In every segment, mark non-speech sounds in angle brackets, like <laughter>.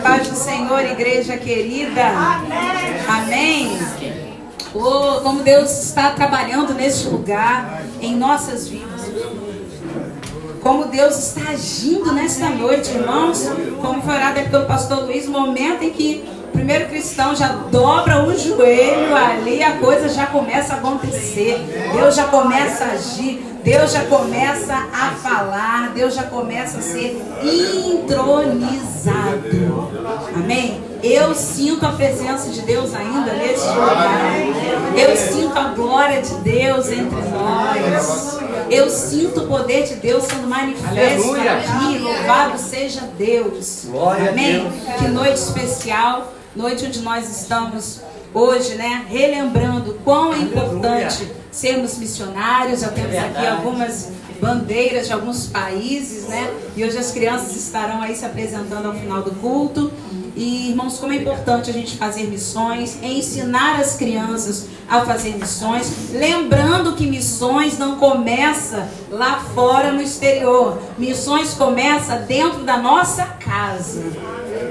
paz do Senhor, igreja querida. Amém. Amém. Oh, como Deus está trabalhando neste lugar, em nossas vidas. Como Deus está agindo nesta noite, irmãos. Como foi orado pelo pastor Luiz, momento em que primeiro cristão já dobra o joelho ali, a coisa já começa a acontecer. Deus já começa a agir. Deus já começa a falar, Deus já começa a ser intronizado. Amém? Eu sinto a presença de Deus ainda neste lugar. Eu sinto a glória de Deus entre nós. Eu sinto o poder de Deus sendo manifesto aqui. Louvado seja Deus. Amém? Que noite especial, noite onde nós estamos hoje, né? Relembrando quão é importante sermos missionários. Já temos aqui algumas bandeiras de alguns países, né? E hoje as crianças estarão aí se apresentando ao final do culto. E, irmãos, como é importante a gente fazer missões, ensinar as crianças a fazer missões, lembrando que missões não começa lá fora no exterior. Missões começa dentro da nossa casa.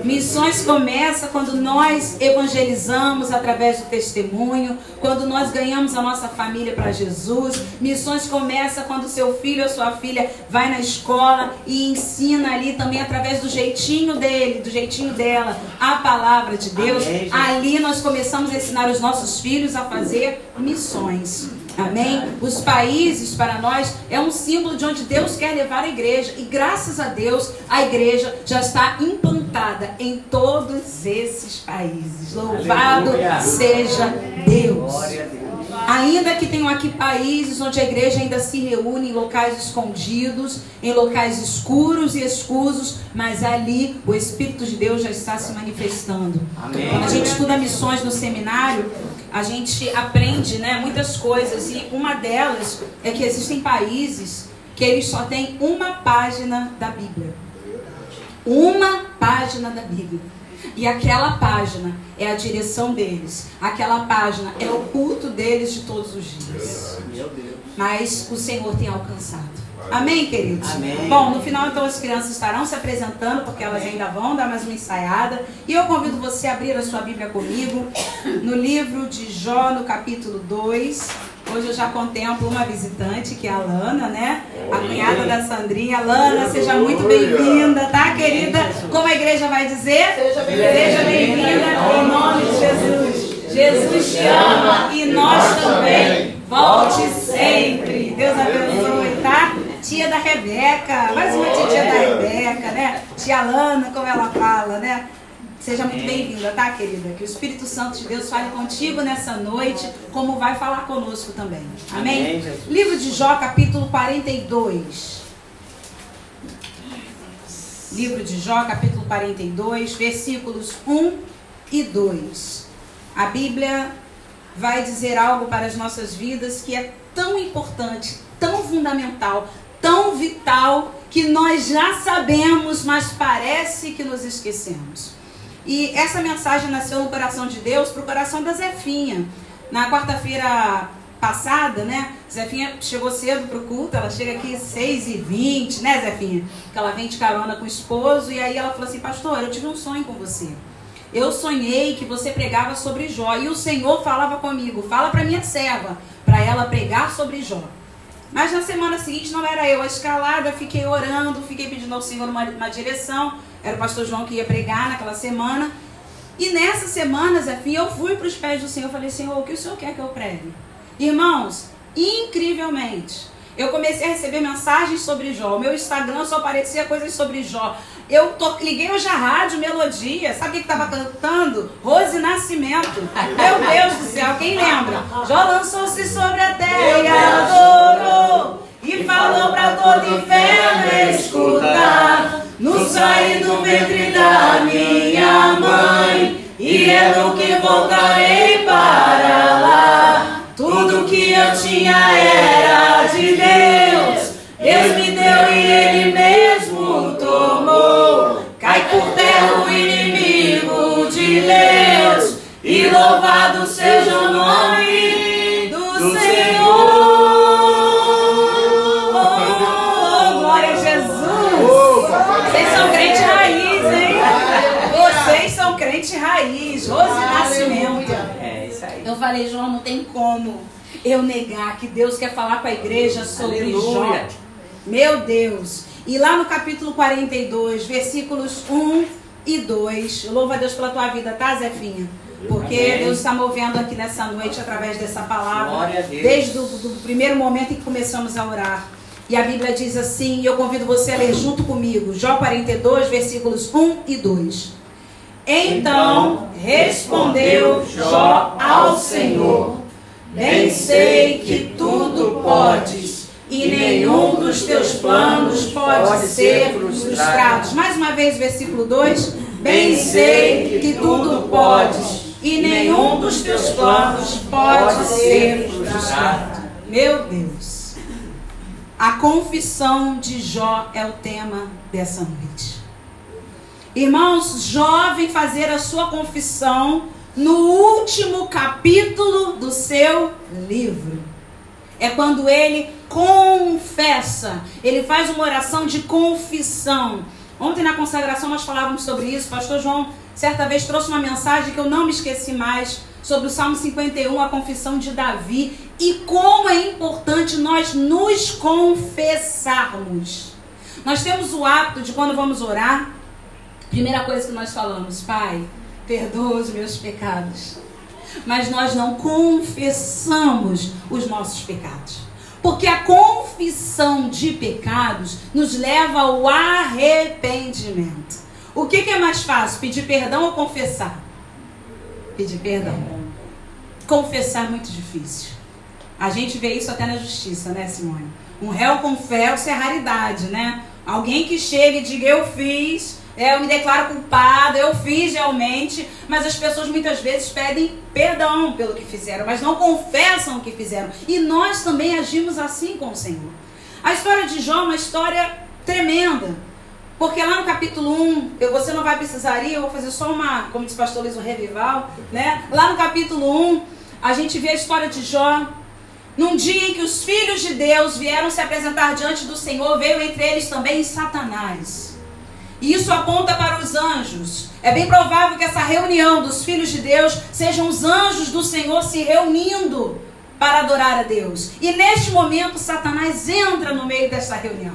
Missões começa quando nós evangelizamos através do testemunho, quando nós ganhamos a nossa família para Jesus. Missões começa quando seu filho ou sua filha vai na escola e ensina ali também através do jeitinho dele, do jeitinho dela, a palavra de Deus. Amém, ali nós começamos a ensinar os nossos filhos a fazer missões. Amém? Os países para nós é um símbolo de onde Deus quer levar a igreja. E graças a Deus, a igreja já está implantada em todos esses países. Louvado Aleluia. seja Deus. Ainda que tenham aqui países onde a igreja ainda se reúne em locais escondidos, em locais escuros e escusos, mas ali o Espírito de Deus já está se manifestando. Amém. Quando a gente estuda missões no seminário, a gente aprende né, muitas coisas e uma delas é que existem países que eles só têm uma página da Bíblia. Uma página da Bíblia. E aquela página é a direção deles. Aquela página é o culto deles de todos os dias. Mas o Senhor tem alcançado. Amém, queridos? Amém. Bom, no final então as crianças estarão se apresentando, porque elas ainda vão dar mais uma ensaiada. E eu convido você a abrir a sua Bíblia comigo no livro de Jó, no capítulo 2. Hoje eu já contemplo uma visitante, que é a Lana, né? A cunhada da Sandrinha. Lana, seja muito bem-vinda, tá, querida? Como a igreja vai dizer? Seja bem-vinda em nome de Jesus. Jesus te ama e nós também. Volte sempre. Deus abençoe, tá? tia da Rebeca, mais uma tia da Rebeca, né? Tia Lana, como ela fala, né? Seja muito bem-vinda, tá, querida? Que o Espírito Santo de Deus fale contigo nessa noite, como vai falar conosco também. Amém? Amém Livro de Jó, capítulo 42. Livro de Jó, capítulo 42, versículos 1 e 2. A Bíblia vai dizer algo para as nossas vidas que é tão importante, tão fundamental, tão vital que nós já sabemos, mas parece que nos esquecemos. E essa mensagem nasceu no coração de Deus para o coração da Zefinha. Na quarta-feira passada, né? Zefinha chegou cedo para o culto, ela chega aqui 6h20, né, Zefinha? Que ela vem de carona com o esposo, e aí ela falou assim, pastor, eu tive um sonho com você. Eu sonhei que você pregava sobre Jó, e o Senhor falava comigo, fala para minha serva, para ela pregar sobre Jó. Mas na semana seguinte não era eu a escalada, fiquei orando, fiquei pedindo ao Senhor uma, uma direção. Era o pastor João que ia pregar naquela semana. E nessa semana, Zefim, eu fui para os pés do Senhor. Falei, Senhor, o que o Senhor quer que eu pregue? Irmãos, incrivelmente, eu comecei a receber mensagens sobre Jó. Meu Instagram só aparecia coisas sobre Jó. Eu to... liguei hoje a rádio Melodia. Sabe o que estava cantando? Rose Nascimento. Meu Deus do céu, quem lembra? Jó lançou-se sobre a terra e adorou. E falou para todo inferno escutar. No sair do ventre da minha mãe. E é do que voltarei para lá. Tudo que eu tinha era de Deus. Deus me deu e Ele mesmo tomou. Cai por terra o inimigo de Deus. E louvado seja o nome Vocês são crente raiz, hein? Você raiz, Rose Nascimento. É isso aí. Eu falei, João, não tem como eu negar que Deus quer falar com a igreja sobre Aleluia. Jó. Meu Deus. E lá no capítulo 42, versículos 1 e 2. Louva a Deus pela tua vida, tá, Zefinha? Porque Amém. Deus está movendo aqui nessa noite através dessa palavra. Desde o do primeiro momento em que começamos a orar. E a Bíblia diz assim, e eu convido você a ler junto comigo, Jó 42, versículos 1 e 2. Então respondeu Jó ao Senhor: Bem sei que tudo podes, e nenhum dos teus planos pode ser frustrado. Mais uma vez, versículo 2: Bem sei que tudo podes, e nenhum dos teus planos pode ser frustrado. Meu Deus. A confissão de Jó é o tema dessa noite. Irmãos, Jó vem fazer a sua confissão no último capítulo do seu livro. É quando ele confessa, ele faz uma oração de confissão. Ontem na consagração nós falávamos sobre isso, pastor João certa vez trouxe uma mensagem que eu não me esqueci mais sobre o Salmo 51, a confissão de Davi e como é importante nós nos confessarmos. Nós temos o hábito de quando vamos orar, primeira coisa que nós falamos, Pai, perdoa os meus pecados. Mas nós não confessamos os nossos pecados. Porque a confissão de pecados nos leva ao arrependimento. O que, que é mais fácil, pedir perdão ou confessar? Pedir perdão. Confessar é muito difícil. A gente vê isso até na justiça, né, Simone? Um réu confesso é raridade, né? Alguém que chega e diga eu fiz, é, eu me declaro culpado, eu fiz realmente, mas as pessoas muitas vezes pedem perdão pelo que fizeram, mas não confessam o que fizeram. E nós também agimos assim com o Senhor. A história de Jó é uma história tremenda. Porque lá no capítulo 1, eu, você não vai precisar ir, eu vou fazer só uma, como diz o pastor Luiz, um revival. Né? Lá no capítulo 1, a gente vê a história de Jó. Num dia em que os filhos de Deus vieram se apresentar diante do Senhor, veio entre eles também Satanás. E isso aponta para os anjos. É bem provável que essa reunião dos filhos de Deus sejam os anjos do Senhor se reunindo para adorar a Deus. E neste momento, Satanás entra no meio dessa reunião.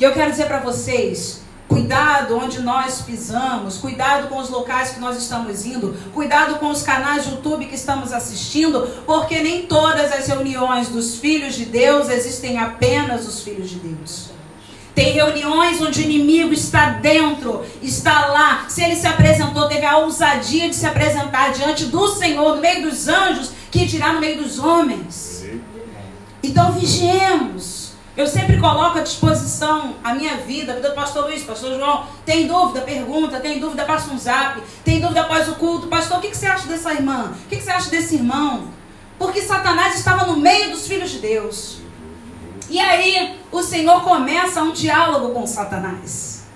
E eu quero dizer para vocês, cuidado onde nós pisamos, cuidado com os locais que nós estamos indo, cuidado com os canais de YouTube que estamos assistindo, porque nem todas as reuniões dos filhos de Deus existem apenas os filhos de Deus. Tem reuniões onde o inimigo está dentro, está lá. Se ele se apresentou, teve a ousadia de se apresentar diante do Senhor, no meio dos anjos, que dirá no meio dos homens. Então vigiemos. Eu sempre coloco à disposição a minha vida, a vida do pastor Luiz, pastor João. Tem dúvida? Pergunta. Tem dúvida? Passa um zap. Tem dúvida após o culto. Pastor, o que, você acha dessa irmã? O que, você acha desse irmão? Porque Satanás estava no meio dos filhos de Deus. E aí o Senhor começa um diálogo com Satanás.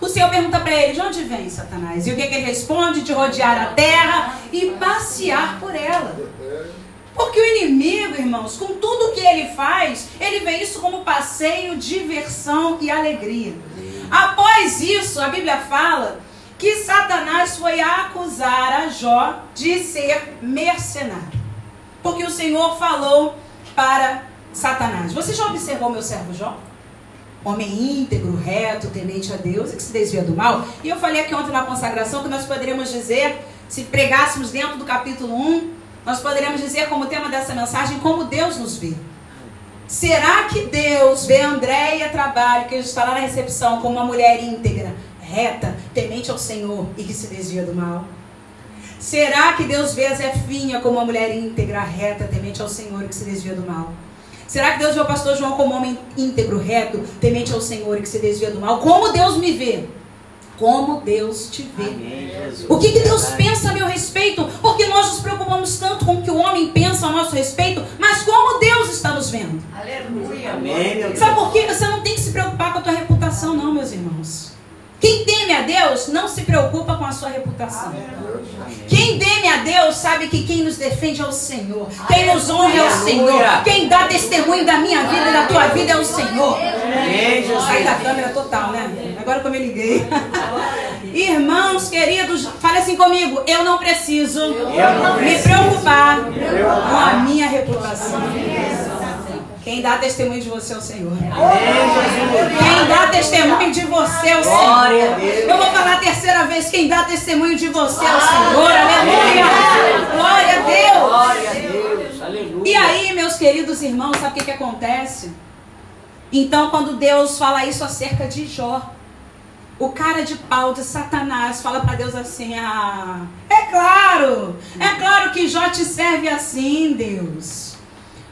O Senhor pergunta para ele: de onde vem Satanás? E o que, que ele responde? De rodear a terra e passear por ela. Porque o inimigo, irmãos, com tudo que ele faz, ele vê isso como passeio, diversão e alegria. Após isso, a Bíblia fala que Satanás foi acusar a Jó de ser mercenário. Porque o Senhor falou para Satanás: Você já observou meu servo Jó? Homem íntegro, reto, temente a Deus e que se desvia do mal. E eu falei aqui ontem na consagração que nós poderíamos dizer, se pregássemos dentro do capítulo 1, nós poderíamos dizer como tema dessa mensagem como Deus nos vê. Será que Deus vê Andréia Trabalho, que está lá na recepção, como uma mulher íntegra, reta, temente ao Senhor e que se desvia do mal? Será que Deus vê a Zefinha como uma mulher íntegra, reta, temente ao Senhor e que se desvia do mal? Será que Deus vê o pastor João como homem íntegro, reto, temente ao Senhor e que se desvia do mal? Como Deus me vê? Como Deus te vê. Amém, o que, que Deus pensa a meu respeito? Porque nós nos preocupamos tanto com o que o homem pensa a nosso respeito, mas como Deus está nos vendo. Aleluia. Amém, Sabe por quê? Você não tem que se preocupar com a tua reputação, não, meus irmãos. Quem teme a Deus não se preocupa com a sua reputação. Quem teme a Deus sabe que quem nos defende é o Senhor. Quem nos honra é o Senhor. Quem dá testemunho da minha vida e da tua vida é o Senhor. Sai da câmera total, né? Agora que eu me liguei. Irmãos queridos, fale assim comigo: eu não preciso me preocupar com a minha reputação. Quem dá testemunho de você é o Senhor. Quem dá testemunho de você é o Senhor. Eu vou falar a terceira vez. Quem dá testemunho de você é o Senhor. Aleluia. Glória a Deus. Glória a Deus. E aí, meus queridos irmãos, sabe o que, que acontece? Então, quando Deus fala isso acerca de Jó, o cara de pau de Satanás fala para Deus assim: Ah, é claro, é claro que Jó te serve assim, Deus.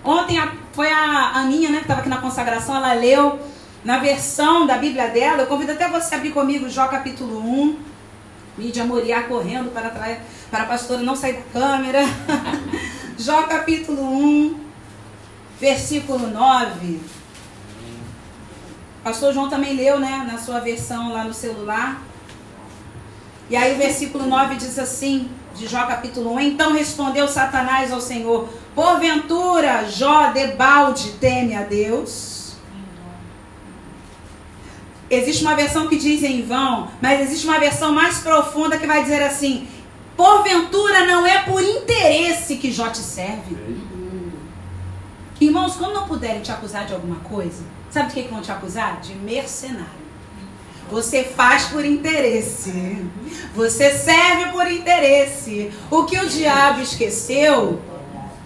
Ontem a, foi a Aninha, né, que estava aqui na consagração, ela leu na versão da Bíblia dela. Eu convido até você a abrir comigo Jó capítulo 1. Mídia Moriá correndo para, para a pastora não sair da câmera. <laughs> Jó capítulo 1, versículo 9. Pastor João também leu, né, na sua versão lá no celular. E aí o versículo 9 diz assim, de Jó capítulo 1, então respondeu Satanás ao Senhor, porventura Jó debalde teme a Deus? Existe uma versão que diz em vão, mas existe uma versão mais profunda que vai dizer assim, porventura não é por interesse que Jó te serve. Irmãos, quando não puderem te acusar de alguma coisa, Sabe de que, que vão te acusar? De mercenário. Você faz por interesse. Você serve por interesse. O que o diabo esqueceu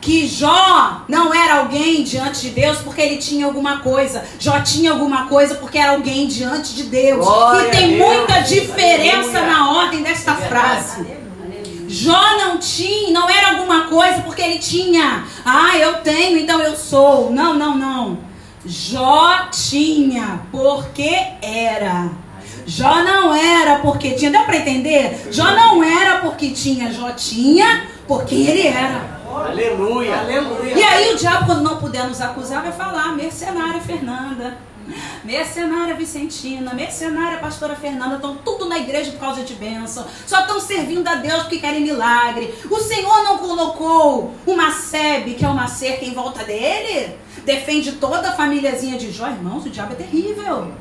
que Jó não era alguém diante de Deus porque ele tinha alguma coisa. Jó tinha alguma coisa porque era alguém diante de Deus. Glória e tem muita diferença Aleluia. na ordem desta é frase. Jó não tinha, não era alguma coisa porque ele tinha. Ah, eu tenho, então eu sou. Não, não, não. Jó tinha porque era. Jó não era porque tinha. Deu para entender? Jó não era porque tinha. Jó tinha porque ele era. Aleluia. Aleluia. E aí o diabo, quando não puder nos acusar, vai falar: mercenária Fernanda. <laughs> Mercenária Vicentina, mercenária Pastora Fernanda, estão tudo na igreja por causa de bênção. Só estão servindo a Deus porque querem milagre. O Senhor não colocou uma sebe, que é uma cerca em volta dele? defende toda a famíliazinha de Jó, irmãos, o diabo é terrível.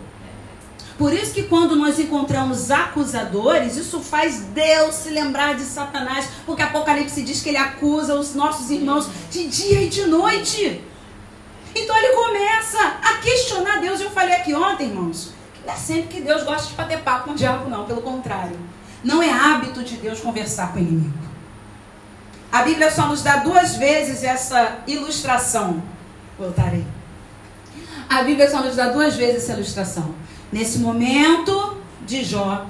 Por isso que quando nós encontramos acusadores, isso faz Deus se lembrar de Satanás, porque Apocalipse diz que ele acusa os nossos irmãos de dia e de noite. Então ele começa a questionar Deus. Eu falei aqui ontem, irmãos, que não é sempre que Deus gosta de bater papo com o diabo, não. Pelo contrário. Não é hábito de Deus conversar com o inimigo. A Bíblia só nos dá duas vezes essa ilustração Voltarei. A Bíblia só nos dá duas vezes essa ilustração. Nesse momento de Jó.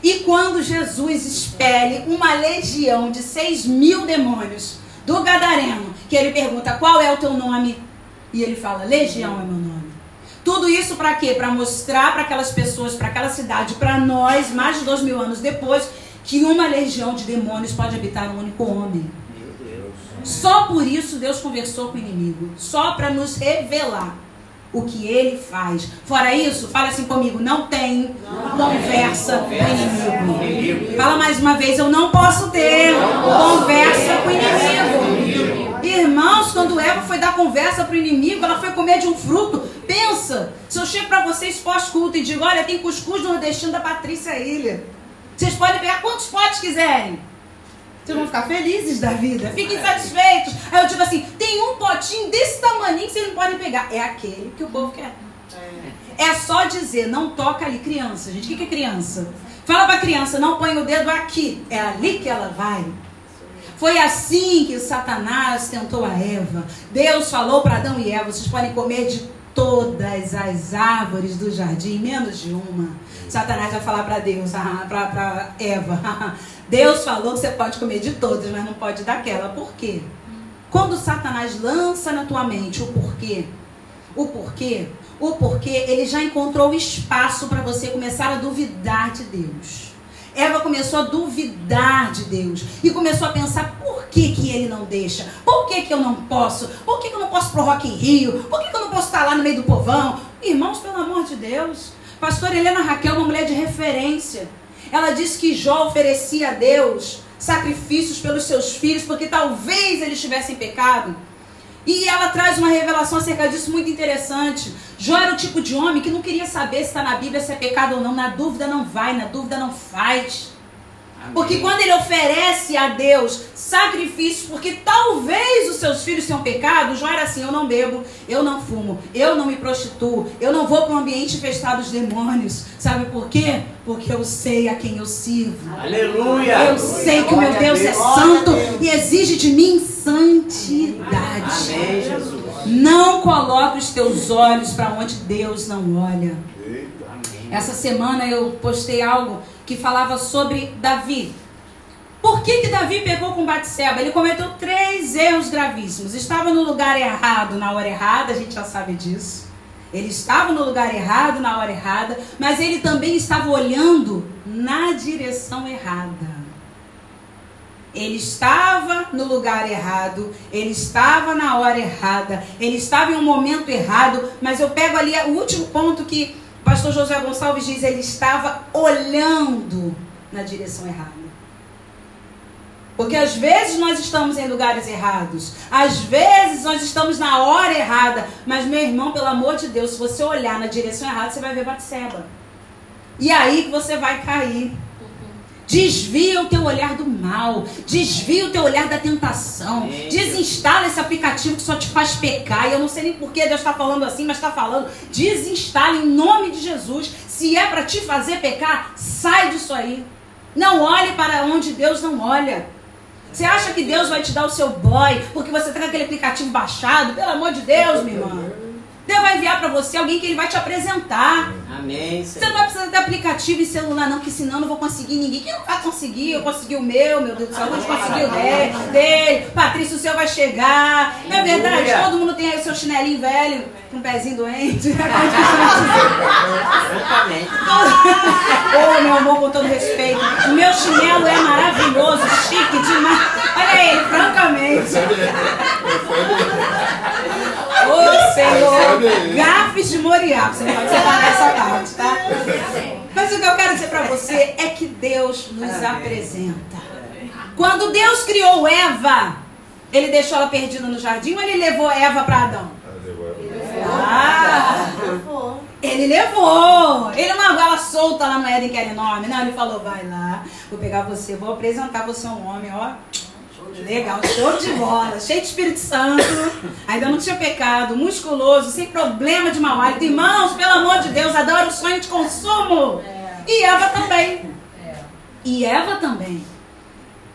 E quando Jesus expele uma legião de seis mil demônios do Gadareno, que ele pergunta qual é o teu nome? E ele fala, legião é meu nome. Tudo isso para quê? Para mostrar para aquelas pessoas, para aquela cidade, para nós, mais de dois mil anos depois, que uma legião de demônios pode habitar um único homem. Só por isso Deus conversou com o inimigo. Só para nos revelar o que ele faz. Fora isso, fala assim comigo: não tem conversa com o inimigo. Fala mais uma vez: eu não posso ter conversa com o inimigo. Irmãos, quando Eva foi dar conversa para o inimigo, ela foi comer de um fruto. Pensa, se eu chego para vocês pós-culto e digo: olha, tem cuscuz nordestino da Patrícia Ilha. Vocês podem pegar quantos potes quiserem. Vocês vão ficar felizes da vida, fiquem satisfeitos. Aí eu digo assim: tem um potinho desse tamanho que vocês não podem pegar. É aquele que o povo quer. É só dizer, não toca ali. Criança, gente, o que é criança? Fala pra criança, não põe o dedo aqui. É ali que ela vai. Foi assim que Satanás tentou a Eva. Deus falou para Adão e Eva: vocês podem comer de todas as árvores do jardim, menos de uma. Satanás vai falar para Deus, para Eva: <laughs> Deus falou que você pode comer de todas, mas não pode daquela. Por quê? Quando Satanás lança na tua mente o porquê, o porquê, o porquê, ele já encontrou espaço para você começar a duvidar de Deus. Eva começou a duvidar de Deus e começou a pensar por que, que ele não deixa? Por que, que eu não posso? Por que, que eu não posso pro Rock in Rio? Por que, que eu não posso estar lá no meio do povão? Irmãos, pelo amor de Deus. Pastor Helena Raquel, uma mulher de referência. Ela disse que Jó oferecia a Deus sacrifícios pelos seus filhos, porque talvez eles tivessem pecado. E ela traz uma revelação acerca disso muito interessante. Jó era o tipo de homem que não queria saber se está na Bíblia se é pecado ou não. Na dúvida não vai, na dúvida não faz. Porque quando ele oferece a Deus sacrifícios, porque talvez os seus filhos tenham pecado, Jó era assim: eu não bebo, eu não fumo, eu não me prostituo, eu não vou para um ambiente infestado de demônios. Sabe por quê? Porque eu sei a quem eu sirvo. Aleluia! Eu sei que o meu Deus é santo e exige de mim santidade. Amém, Jesus. Não coloque os teus olhos para onde Deus não olha. Essa semana eu postei algo que falava sobre Davi. Por que, que Davi pegou com Batseba? Ele cometeu três erros gravíssimos. Estava no lugar errado na hora errada, a gente já sabe disso. Ele estava no lugar errado na hora errada, mas ele também estava olhando na direção errada. Ele estava no lugar errado, ele estava na hora errada, ele estava em um momento errado, mas eu pego ali o último ponto que pastor José Gonçalves diz: ele estava olhando na direção errada. Porque às vezes nós estamos em lugares errados, às vezes nós estamos na hora errada, mas meu irmão, pelo amor de Deus, se você olhar na direção errada, você vai ver Batseba. E aí que você vai cair. Desvia o teu olhar do mal. Desvia o teu olhar da tentação. Desinstala esse aplicativo que só te faz pecar. E eu não sei nem por que Deus está falando assim, mas está falando. Desinstala em nome de Jesus. Se é para te fazer pecar, sai disso aí. Não olhe para onde Deus não olha. Você acha que Deus vai te dar o seu boy porque você tem aquele aplicativo baixado? Pelo amor de Deus, minha irmã. Deus vai enviar para você alguém que ele vai te apresentar. Amém. Você não vai precisar de aplicativo e celular, não, que senão eu não vou conseguir ninguém. Quem não vai conseguir? Eu consegui o meu, meu Deus do céu. Eu consegui o dele, dele. Patrícia, o seu vai chegar. Não é verdade? Todo mundo tem aí o seu chinelinho velho, com um pezinho doente. Francamente. Ô, meu amor, com todo respeito. O meu chinelo é maravilhoso, chique demais. Olha ele, francamente. Ô, Senhor. Gafes de Moriá. Você não pode separar essa parte, tá? Mas o que eu quero dizer pra você é que Deus nos apresenta. Quando Deus criou Eva, ele deixou ela perdida no jardim ou ele levou Eva para Adão? Ah, ele levou. Ele não largou ela solta lá no Éden, que era enorme. Não, ele falou: vai lá, vou pegar você, vou apresentar você a um homem, ó. Legal, show de bola, cheio de Espírito Santo, ainda não tinha pecado, musculoso, sem problema de mau hálito. Irmãos, pelo amor de Deus, adora o sonho de consumo. E Eva também. E Eva também.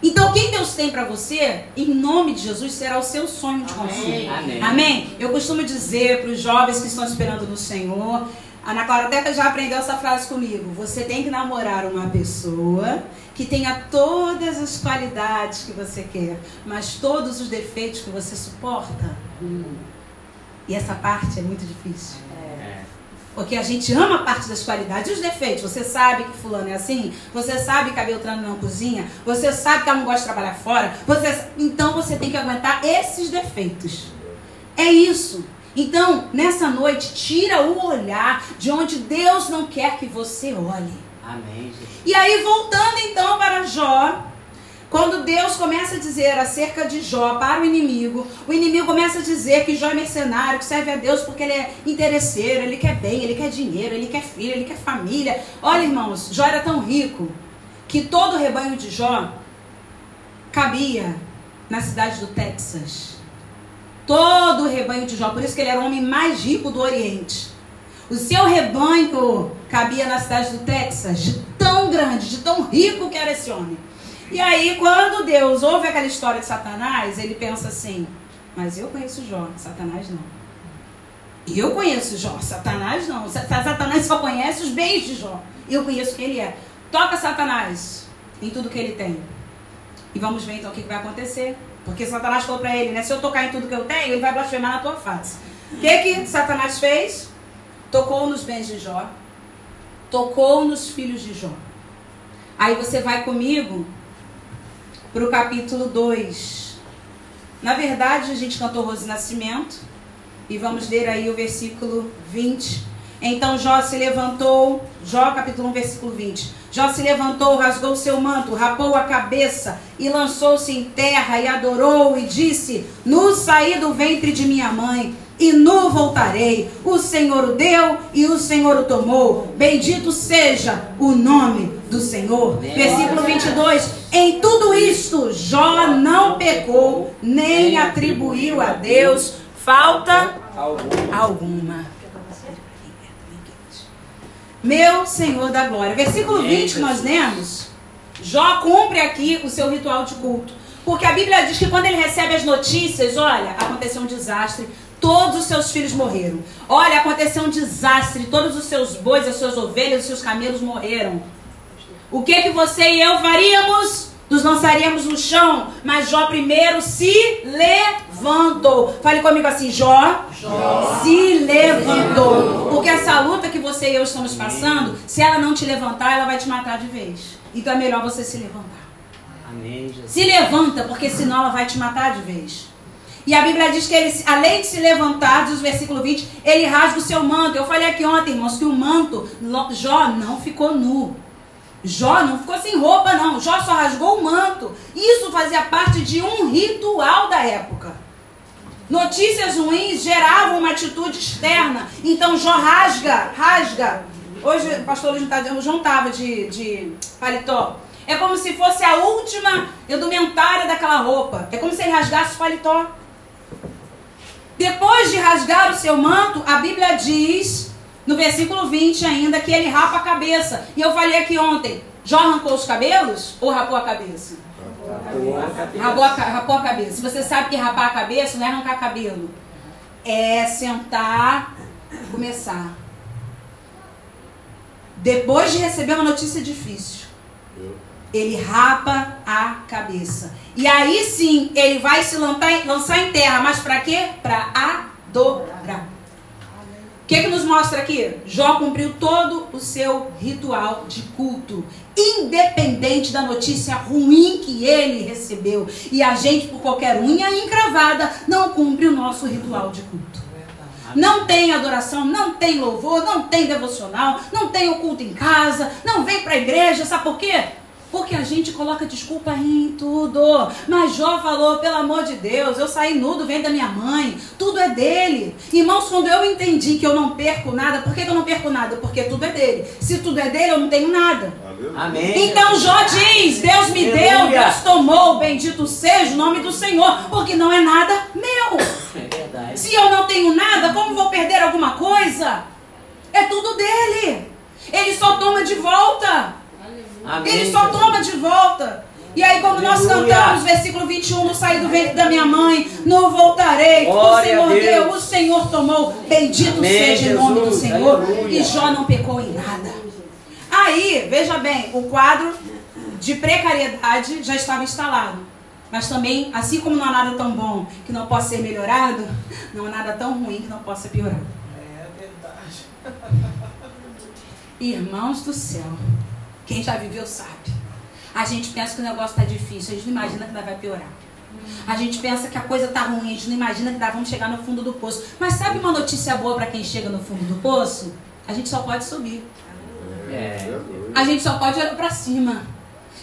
Então, quem Deus tem para você, em nome de Jesus, será o seu sonho de consumo. Amém. Amém? Eu costumo dizer para os jovens que estão esperando no Senhor, a Ana Clara até já aprendeu essa frase comigo. Você tem que namorar uma pessoa que tenha todas as qualidades que você quer, mas todos os defeitos que você suporta. E essa parte é muito difícil. É. Porque a gente ama a parte das qualidades e os defeitos. Você sabe que fulano é assim, você sabe que a Beltrano não cozinha, você sabe que ela não gosta de trabalhar fora, você... então você tem que aguentar esses defeitos. É isso. Então, nessa noite, tira o olhar de onde Deus não quer que você olhe. Amém. E aí, voltando então para Jó, quando Deus começa a dizer acerca de Jó para o inimigo, o inimigo começa a dizer que Jó é mercenário, que serve a Deus porque ele é interesseiro, ele quer bem, ele quer dinheiro, ele quer filho, ele quer família. Olha, irmãos, Jó era tão rico que todo o rebanho de Jó cabia na cidade do Texas. Todo o rebanho de Jó, por isso que ele era o homem mais rico do Oriente. O seu rebanho cabia na cidade do Texas, de tão grande, de tão rico que era esse homem. E aí, quando Deus ouve aquela história de Satanás, ele pensa assim: Mas eu conheço Jó, Satanás não. E eu conheço Jó, Satanás não. Sa- Satanás só conhece os bens de Jó. Eu conheço quem ele é. Toca Satanás em tudo que ele tem. E vamos ver então o que que vai acontecer. Porque Satanás falou para ele, né? Se eu tocar em tudo que eu tenho, ele vai blasfemar na tua face. O que que Satanás fez? Tocou nos bens de Jó. Tocou nos filhos de Jó. Aí você vai comigo para o capítulo 2. Na verdade, a gente cantou Rose Nascimento. E vamos ler aí o versículo 20. Então Jó se levantou, Jó capítulo 1, versículo 20. Jó se levantou, rasgou seu manto, rapou a cabeça e lançou-se em terra e adorou e disse: Nu saí do ventre de minha mãe e nu voltarei. O Senhor o deu e o Senhor o tomou. Bendito seja o nome do Senhor. Versículo 22. Em tudo isto, Jó não pecou, nem atribuiu a Deus falta alguma. Meu Senhor da glória. Versículo 20 que nós lemos. Jó cumpre aqui o seu ritual de culto. Porque a Bíblia diz que quando ele recebe as notícias, olha, aconteceu um desastre, todos os seus filhos morreram. Olha, aconteceu um desastre, todos os seus bois, as suas ovelhas, os seus camelos morreram. O que que você e eu faríamos? Nos lançaríamos no chão, mas Jó primeiro se levantou. Fale comigo assim, Jó, Jó. se levantou. Porque essa luta que você e eu estamos passando, se ela não te levantar, ela vai te matar de vez. Então é melhor você se levantar. Amém, se levanta, porque senão ela vai te matar de vez. E a Bíblia diz que ele, além de se levantar, diz o versículo 20, ele rasga o seu manto. Eu falei aqui ontem, irmãos, que o manto, Jó não ficou nu. Jó não ficou sem roupa, não. Jó só rasgou o manto. Isso fazia parte de um ritual da época. Notícias ruins geravam uma atitude externa. Então Jó rasga, rasga. Hoje o pastor Luiz tá, o João estava de, de paletó. É como se fosse a última indumentária daquela roupa. É como se ele rasgasse o paletó. Depois de rasgar o seu manto, a Bíblia diz, no versículo 20 ainda, que ele rapa a cabeça. E eu falei aqui ontem, Jó arrancou os cabelos ou rapou a cabeça? Rapou a, rapou a cabeça. Se você sabe que rapar a cabeça não é arrancar cabelo. É sentar, começar. Depois de receber uma notícia difícil, ele rapa a cabeça. E aí sim, ele vai se lançar em terra. Mas para quê? Para adorar. O que, que nos mostra aqui? Jó cumpriu todo o seu ritual de culto, independente da notícia ruim que ele recebeu. E a gente, por qualquer unha encravada, não cumpre o nosso ritual de culto. Não tem adoração, não tem louvor, não tem devocional, não tem o culto em casa, não vem para a igreja, sabe por quê? Porque a gente coloca desculpa em tudo. Mas Jó falou, pelo amor de Deus, eu saí nudo, vem da minha mãe. Tudo é dele. Irmãos, quando eu entendi que eu não perco nada, por que, eu não perco nada? Porque tudo é dele. Se tudo é dele, eu não tenho nada. Amém. Então Jó diz, Deus me Aleluia. deu, Deus tomou, bendito seja o nome do Senhor. Porque não é nada meu. <laughs> É verdade. Se eu não tenho nada, como vou perder alguma coisa? É tudo dele. Ele só toma de volta. Amém, Ele só toma de volta. E aí, como nós cantamos, versículo 21, no saí do ventre da minha mãe, não voltarei. Glória o Senhor deu, o Senhor tomou. Bendito Amém, seja o nome do Senhor. Aleluia. E Jó não pecou em nada. Aí, veja bem, o quadro de precariedade já estava instalado. Mas também, assim como não há nada tão bom que não possa ser melhorado, <laughs> não há nada tão ruim que não possa piorar. É verdade. Irmãos do céu. Quem já viveu sabe. A gente pensa que o negócio está difícil, a gente não imagina que vai piorar. A gente pensa que a coisa está ruim, a gente não imagina que vamos chegar no fundo do poço. Mas sabe uma notícia boa para quem chega no fundo do poço? A gente só pode subir. É. A gente só pode olhar para cima.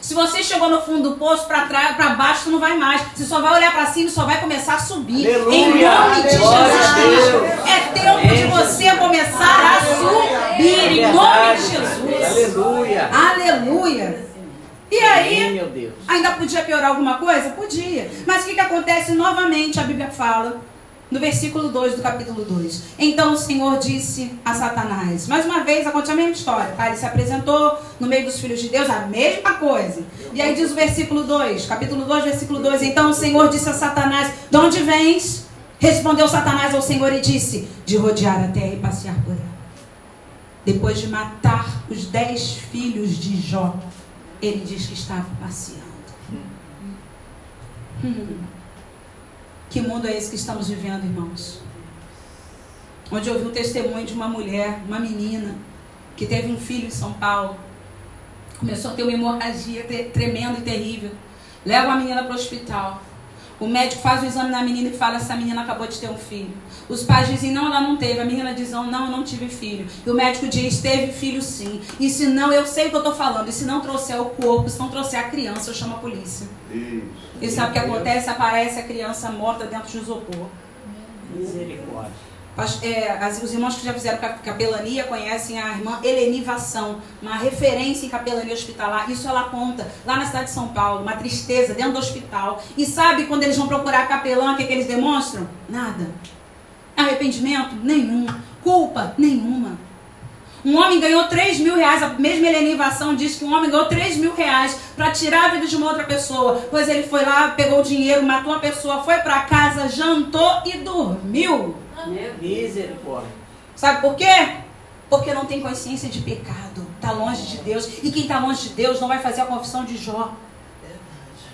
Se você chegou no fundo do poço, para trás, para baixo, tu não vai mais. Você só vai olhar para cima e só vai começar a subir. Aleluia. Em nome de Jesus Cristo. É tempo de você começar a subir. Em nome de Jesus. Aleluia. Aleluia. E aí, ainda podia piorar alguma coisa? Podia. Mas o que, que acontece novamente? A Bíblia fala no versículo 2 do capítulo 2. Então o Senhor disse a Satanás, mais uma vez, aconteceu a mesma história. Tá? Ele se apresentou no meio dos filhos de Deus, a mesma coisa. E aí diz o versículo 2, capítulo 2, versículo 2. Então o Senhor disse a Satanás: De onde vens? Respondeu Satanás ao Senhor e disse: De rodear a terra e passear por ela. Depois de matar os dez filhos de Jó, ele diz que estava passeando. Hum. Que mundo é esse que estamos vivendo, irmãos? Onde eu vi um testemunho de uma mulher, uma menina, que teve um filho em São Paulo. Começou a ter uma hemorragia tremenda e terrível. Leva a menina para o hospital. O médico faz o exame na menina e fala: essa menina acabou de ter um filho. Os pais dizem: não, ela não teve. A menina diz: não, eu não tive filho. E o médico diz: teve filho sim. E se não, eu sei o que eu estou falando. E se não trouxer o corpo, se não trouxer a criança, eu chamo a polícia. Isso. E sabe o que acontece? Aparece a criança morta dentro de um isopor. Misericórdia é, as, os irmãos que já fizeram capelania conhecem a irmã Helenivação, uma referência em capelania hospitalar. Isso ela conta lá na cidade de São Paulo, uma tristeza dentro do hospital. E sabe quando eles vão procurar capelã, o que, é que eles demonstram? Nada. Arrependimento? Nenhum. Culpa? Nenhuma. Um homem ganhou 3 mil reais, a mesma Helenivação diz que um homem ganhou 3 mil reais para tirar a vida de uma outra pessoa. Pois ele foi lá, pegou o dinheiro, matou a pessoa, foi para casa, jantou e dormiu. Misericórdia. Sabe por quê? Porque não tem consciência de pecado. Está longe de Deus. E quem está longe de Deus não vai fazer a confissão de Jó.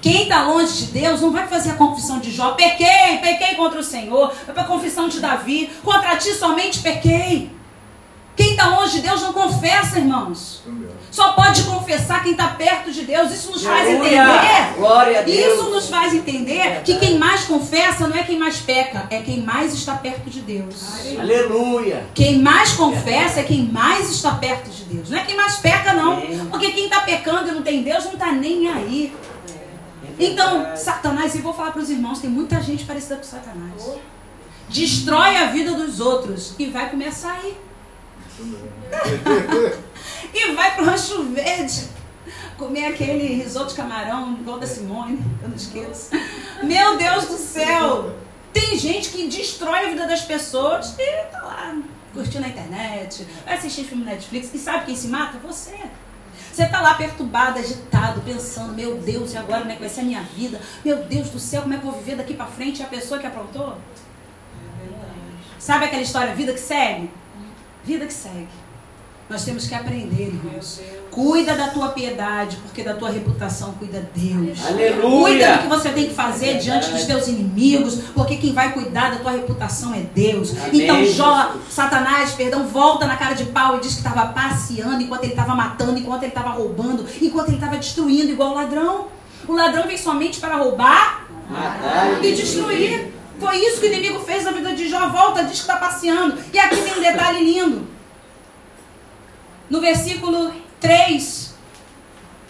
Quem está longe de Deus não vai fazer a confissão de Jó. Pequei, pequei contra o Senhor. Foi para a confissão de Davi. Contra ti somente pequei. Quem está longe de Deus não confessa, irmãos. Só pode confessar quem está perto de Deus. Isso nos faz entender. Glória a Deus. Isso nos faz entender que quem mais confessa não é quem mais peca, é quem mais está perto de Deus. Aleluia. Quem mais confessa é quem mais está perto de Deus. Não é quem mais peca, não. Porque quem está pecando e não tem Deus não está nem aí. Então, Satanás, e vou falar para os irmãos, tem muita gente parecida com Satanás. Destrói a vida dos outros e vai começar aí. <laughs> Rancho Verde comer aquele risoto de camarão igual da Simone, eu não esqueço. Meu Deus do céu! Tem gente que destrói a vida das pessoas e tá lá curtindo a internet, vai assistir filme Netflix e sabe quem se mata? Você. Você tá lá perturbado, agitado, pensando, meu Deus, e agora como é que vai ser a minha vida? Meu Deus do céu, como é que eu vou viver daqui para frente? E a pessoa que aprontou? Sabe aquela história, vida que segue? Vida que segue. Nós temos que aprender, irmãos. Cuida da tua piedade, porque da tua reputação cuida Deus. Aleluia. Cuida do que você tem que fazer diante dos teus inimigos, porque quem vai cuidar da tua reputação é Deus. Amém. Então Jó, Satanás, perdão, volta na cara de pau e diz que estava passeando enquanto ele estava matando, enquanto ele estava roubando, enquanto ele estava destruindo igual o ladrão. O ladrão vem somente para roubar Matar e destruir. Foi isso que o inimigo fez na vida de Jó. Volta, diz que está passeando. E aqui tem um detalhe lindo. No versículo 3.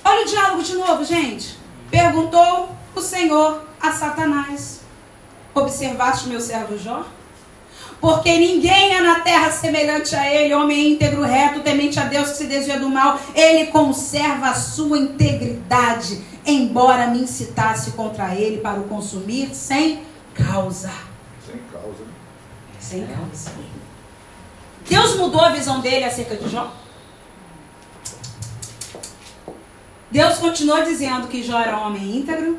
Olha o diálogo de novo, gente. Perguntou o Senhor a Satanás: Observaste meu servo Jó? Porque ninguém é na terra semelhante a ele, homem íntegro, reto, temente a Deus, que se desvia do mal. Ele conserva a sua integridade, embora me incitasse contra ele para o consumir sem causa. Sem causa. Sem causa. Deus mudou a visão dele acerca de Jó? Deus continuou dizendo que Jó era um homem íntegro,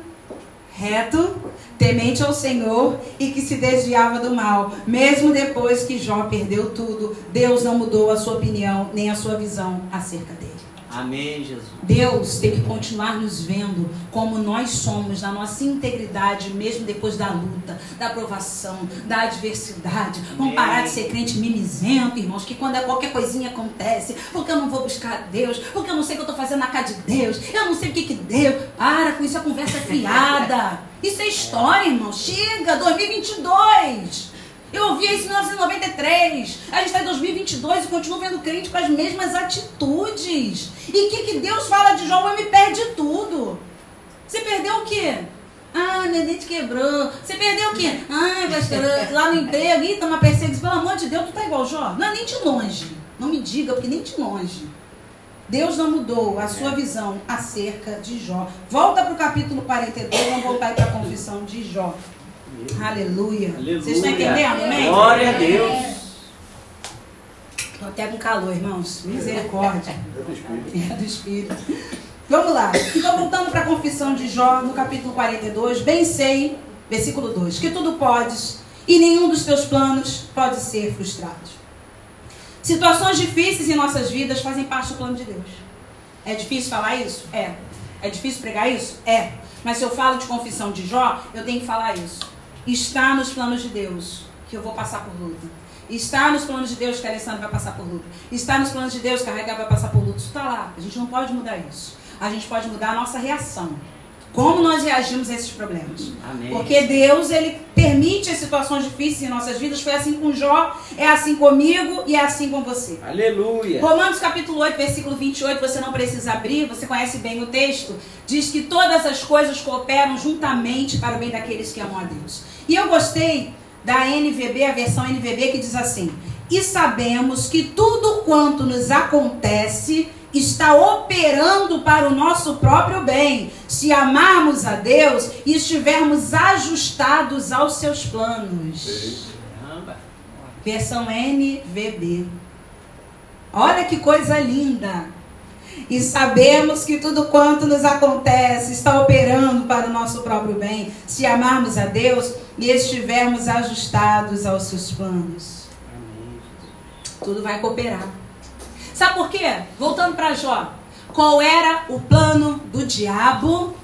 reto, temente ao Senhor e que se desviava do mal. Mesmo depois que Jó perdeu tudo, Deus não mudou a sua opinião nem a sua visão acerca dele. Amém, Jesus. Deus tem que continuar nos vendo como nós somos, na nossa integridade, mesmo depois da luta, da provação, da adversidade. Vamos parar de ser crente mimizento, irmãos, que quando é qualquer coisinha acontece, porque eu não vou buscar Deus, porque eu não sei o que eu estou fazendo na casa de Deus, eu não sei o que que deu. Para com isso, a conversa é fiada. <laughs> Isso é história, irmão. Chega, 2022. Eu ouvi isso em 1993. A gente está em 2022 e continua vendo crente com as mesmas atitudes. E o que, que Deus fala de João? Me perde tudo. Você perdeu o quê? Ah, meu dente quebrou. Você perdeu o quê? Ah, pastor, lá no emprego, ih, tá uma perseguição. Pelo amor de Deus, tu tá igual Jó. Não é nem de longe. Não me diga, porque nem de longe. Deus não mudou a sua visão acerca de Jó. Volta para o capítulo 42, vamos voltar para a confissão de Jó. Aleluia. Aleluia. Vocês estão entendendo, amém? Glória a Deus. Estou até com calor, irmãos. Misericórdia. É do Espírito. Vamos lá. Então, voltando para a confissão de Jó, no capítulo 42. Bem sei, versículo 2, que tudo podes e nenhum dos teus planos pode ser frustrado. Situações difíceis em nossas vidas fazem parte do plano de Deus. É difícil falar isso? É. É difícil pregar isso? É. Mas se eu falo de confissão de Jó, eu tenho que falar isso. Está nos planos de Deus que eu vou passar por luta. Está nos planos de Deus que a Alessandra vai passar por luta. Está nos planos de Deus que a Rega vai passar por luta. Isso está lá. A gente não pode mudar isso. A gente pode mudar a nossa reação. Como nós reagimos a esses problemas? Amém. Porque Deus, ele permite as situações difíceis em nossas vidas. Foi assim com Jó, é assim comigo e é assim com você. Aleluia. Romanos capítulo 8, versículo 28, você não precisa abrir, você conhece bem o texto. Diz que todas as coisas cooperam juntamente para o bem daqueles que amam a Deus. E eu gostei da NVB, a versão NVB, que diz assim: E sabemos que tudo quanto nos acontece está operando para o nosso próprio bem, se amarmos a Deus e estivermos ajustados aos seus planos. Versão NVB. Olha que coisa linda. E sabemos que tudo quanto nos acontece está operando para o nosso próprio bem, se amarmos a Deus e estivermos ajustados aos seus planos. Tudo vai cooperar. Sabe por quê? Voltando para Jó. Qual era o plano do diabo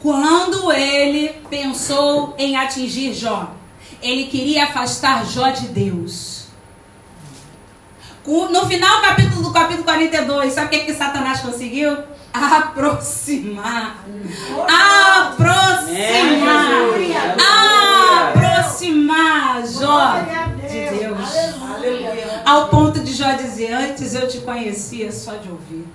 quando ele pensou em atingir Jó? Ele queria afastar Jó de Deus. No final do capítulo, do capítulo 42, sabe o que, que Satanás conseguiu? Aproximar. Aproximar. Aproximar Jó de Deus. Ao ponto de Jó dizer: Antes eu te conhecia só de ouvir.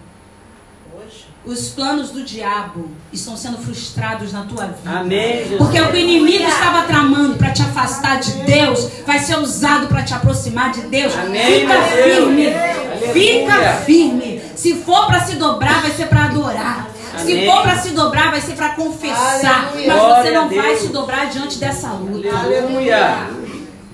Os planos do diabo estão sendo frustrados na tua vida. Amém, Jesus. Porque o que o inimigo estava tramando para te afastar de Deus vai ser usado para te aproximar de Deus. Amém, Fica Deus. firme. Aleluia. Fica firme. Se for para se dobrar, vai ser para adorar. Se Amém. for para se dobrar, vai ser para confessar. Aleluia. Mas você não vai se dobrar diante dessa luta. Aleluia.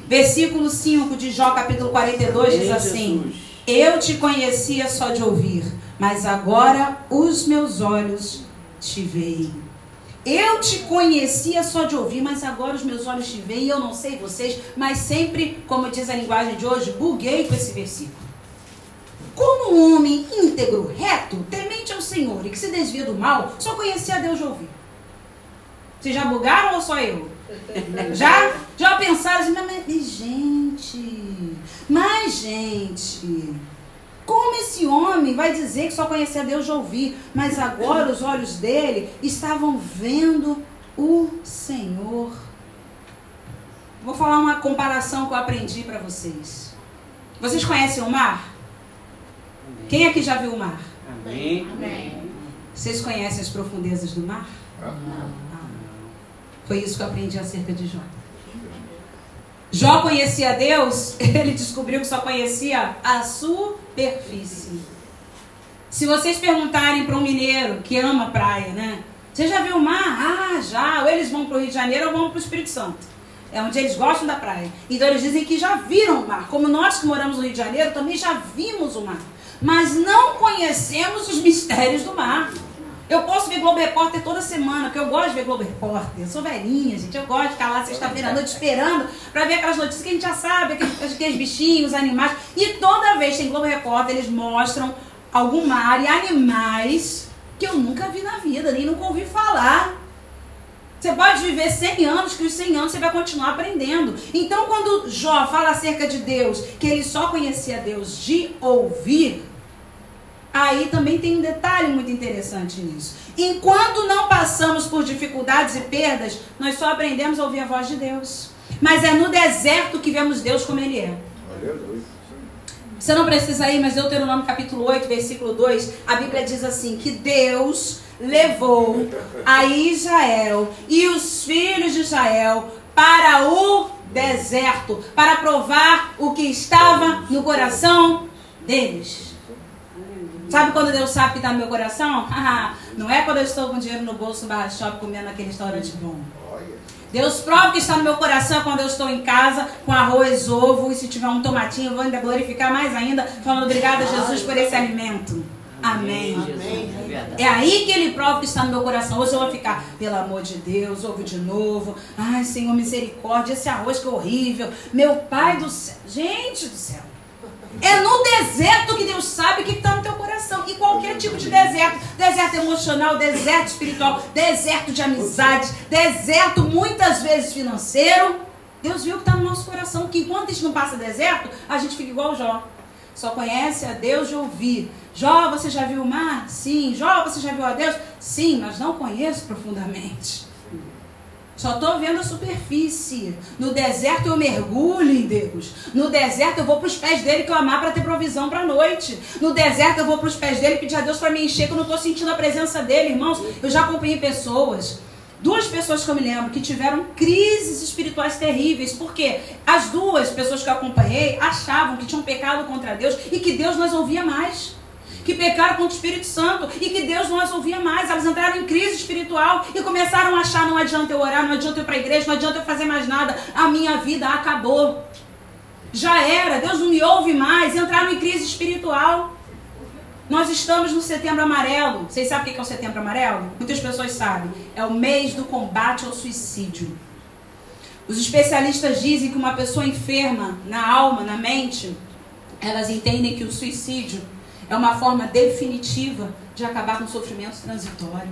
Versículo 5 de Jó, capítulo 42, diz Amém, assim: Jesus. Eu te conhecia só de ouvir, mas agora os meus olhos te veem. Eu te conhecia só de ouvir, mas agora os meus olhos te veem. Eu não sei vocês, mas sempre, como diz a linguagem de hoje, buguei com esse versículo. Como um homem íntegro, reto, temente ao Senhor e que se desvia do mal, só conhecia Deus de ouvir. Vocês já bugaram ou só eu? Já? Já pensaram assim, mas, mas, gente, mas gente, como esse homem vai dizer que só conhecia Deus de ouvir, mas agora os olhos dele estavam vendo o Senhor? Vou falar uma comparação que eu aprendi para vocês. Vocês conhecem o mar? Quem aqui já viu o mar? Amém. Vocês conhecem as profundezas do mar? Ah. Foi isso que eu aprendi acerca de Jó. Jó conhecia Deus, <laughs> ele descobriu que só conhecia a superfície. Se vocês perguntarem para um mineiro que ama praia, né? Você já viu o mar? Ah, já. Ou eles vão para o Rio de Janeiro ou vão para o Espírito Santo. É onde eles gostam da praia. Então eles dizem que já viram o mar. Como nós que moramos no Rio de Janeiro também já vimos o mar. Mas não conhecemos os mistérios do mar. Eu posso ver Globo Repórter toda semana, porque eu gosto de ver Globo Repórter. Eu sou velhinha, gente. Eu gosto de ficar lá sexta-feira à noite esperando para ver aquelas notícias que a gente já sabe, aqueles, aqueles bichinhos, animais. E toda vez que tem Globo Repórter, eles mostram algum mar e animais que eu nunca vi na vida, nem nunca ouvi falar. Você pode viver 100 anos, que os 100 anos você vai continuar aprendendo. Então, quando Jó fala acerca de Deus, que ele só conhecia Deus de ouvir, aí também tem um detalhe muito interessante nisso. Enquanto não passamos por dificuldades e perdas, nós só aprendemos a ouvir a voz de Deus. Mas é no deserto que vemos Deus como Ele é. Você não precisa ir, mas Deuteronômio capítulo 8, versículo 2, a Bíblia diz assim: que Deus levou a Israel e os filhos de Israel para o deserto, para provar o que estava no coração deles. Sabe quando Deus sabe que está no meu coração? Não é quando eu estou com dinheiro no bolso no barra shopping comendo naquele restaurante bom. Deus prova que está no meu coração quando eu estou em casa com arroz, ovo e se tiver um tomatinho, eu vou ainda glorificar mais ainda, falando obrigada Jesus por esse alimento. Amém. Jesus. É aí que ele prova que está no meu coração. Hoje eu vou ficar, pelo amor de Deus, ouve de novo. Ai, Senhor, misericórdia, esse arroz que é horrível. Meu Pai do céu. Gente do céu. É no deserto que Deus sabe o que está no teu coração. E qualquer tipo de deserto. Deserto emocional, deserto espiritual, deserto de amizade, deserto muitas vezes financeiro. Deus viu o que está no nosso coração. Que enquanto a gente não passa deserto, a gente fica igual Jó. só conhece a Deus de ouvir. Jó, você já viu o mar? Sim. Jó, você já viu a Deus? Sim, mas não conheço profundamente. Só estou vendo a superfície. No deserto eu mergulho em Deus. No deserto eu vou para os pés dele clamar para ter provisão para a noite. No deserto eu vou para os pés dele pedir a Deus para me encher, que eu não estou sentindo a presença dele, irmãos. Eu já acompanhei pessoas duas pessoas que eu me lembro que tiveram crises espirituais terríveis, porque as duas pessoas que eu acompanhei achavam que tinham pecado contra Deus e que Deus não as ouvia mais. Que pecaram contra o Espírito Santo e que Deus não as ouvia mais. Elas entraram em crise espiritual e começaram a achar: não adianta eu orar, não adianta eu ir para a igreja, não adianta eu fazer mais nada. A minha vida acabou. Já era, Deus não me ouve mais. Entraram em crise espiritual. Nós estamos no setembro amarelo. Vocês sabem o que é o setembro amarelo? Muitas pessoas sabem. É o mês do combate ao suicídio. Os especialistas dizem que uma pessoa enferma na alma, na mente, elas entendem que o suicídio é uma forma definitiva de acabar com o sofrimento transitório.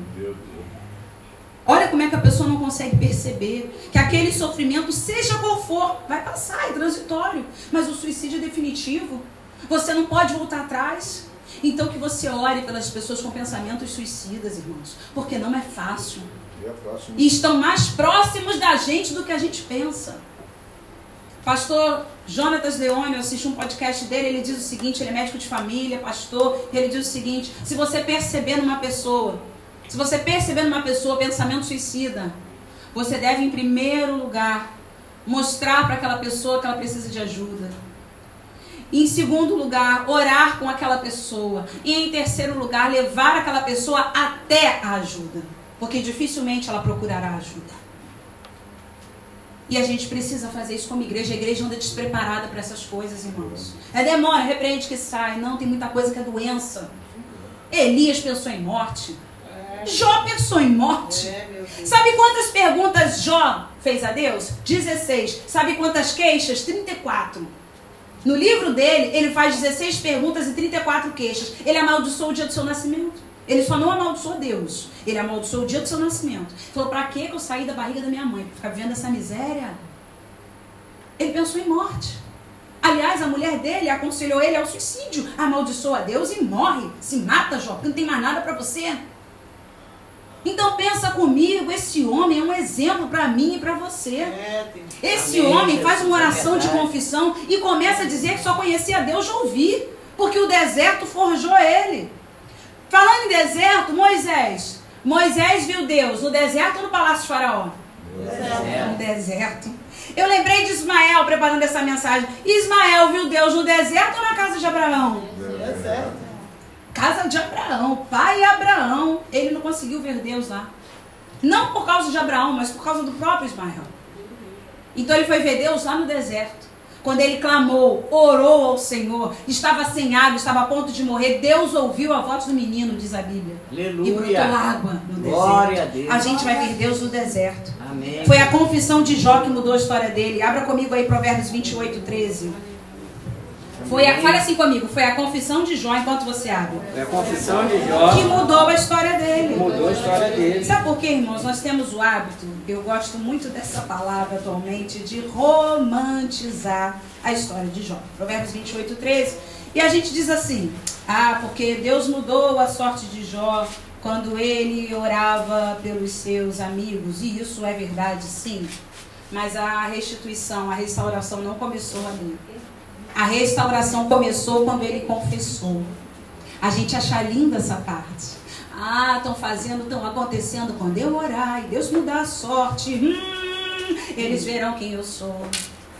Olha como é que a pessoa não consegue perceber que aquele sofrimento, seja qual for, vai passar, é transitório. Mas o suicídio é definitivo. Você não pode voltar atrás. Então que você ore pelas pessoas com pensamentos suicidas, irmãos, porque não é fácil. É e estão mais próximos da gente do que a gente pensa. Pastor Jonatas Leone, eu assisti um podcast dele, ele diz o seguinte, ele é médico de família, pastor, ele diz o seguinte, se você perceber numa pessoa, se você perceber numa pessoa pensamento suicida, você deve em primeiro lugar mostrar para aquela pessoa que ela precisa de ajuda. Em segundo lugar, orar com aquela pessoa. E em terceiro lugar, levar aquela pessoa até a ajuda. Porque dificilmente ela procurará ajuda. E a gente precisa fazer isso como igreja. A igreja anda despreparada para essas coisas, irmãos. É demora, repreende que sai. Não, tem muita coisa que é doença. Elias pensou em morte. Jó pensou em morte. Sabe quantas perguntas Jó fez a Deus? 16. Sabe quantas queixas? 34. No livro dele, ele faz 16 perguntas e 34 queixas. Ele amaldiçoou o dia do seu nascimento. Ele só não amaldiçoou Deus. Ele amaldiçoou o dia do seu nascimento. Falou: pra que eu saí da barriga da minha mãe? Pra ficar vivendo essa miséria? Ele pensou em morte. Aliás, a mulher dele aconselhou ele ao suicídio. Amaldiçoa Deus e morre. Se mata, Jó, porque não tem mais nada para você. Então pensa comigo, esse homem é um exemplo para mim e para você. É, esse Amém, homem faz uma oração é de confissão e começa a dizer que só conhecia Deus de ouvir, porque o deserto forjou ele. Falando em deserto, Moisés. Moisés viu Deus no deserto ou no palácio de Faraó? Deserto. No deserto. Eu lembrei de Ismael preparando essa mensagem. Ismael viu Deus no deserto ou na casa de Abraão? Deserto. Casa de Abraão, pai Abraão. Ele não conseguiu ver Deus lá. Não por causa de Abraão, mas por causa do próprio Ismael. Então ele foi ver Deus lá no deserto. Quando ele clamou, orou ao Senhor, estava sem água, estava a ponto de morrer, Deus ouviu a voz do menino, diz a Bíblia. Aleluia. E brotou água no Glória deserto. A, a, gente vai ver Deus no deserto. Amém. Foi a confissão de Jó que mudou a história dele. Abra comigo aí Provérbios 28, 13. Foi a, fala assim comigo, foi a confissão de Jó enquanto você abre. Foi a confissão de Jó. Que mudou a história dele. Mudou a história dele. Sabe por quê, irmãos? Nós temos o hábito, eu gosto muito dessa palavra atualmente, de romantizar a história de Jó. Provérbios 28, 13. E a gente diz assim: ah, porque Deus mudou a sorte de Jó quando ele orava pelos seus amigos. E isso é verdade, sim. Mas a restituição, a restauração não começou ali. A restauração começou quando ele confessou. A gente acha linda essa parte. Ah, estão fazendo, estão acontecendo quando eu orar e Deus mudar a sorte. Hum, eles verão quem eu sou.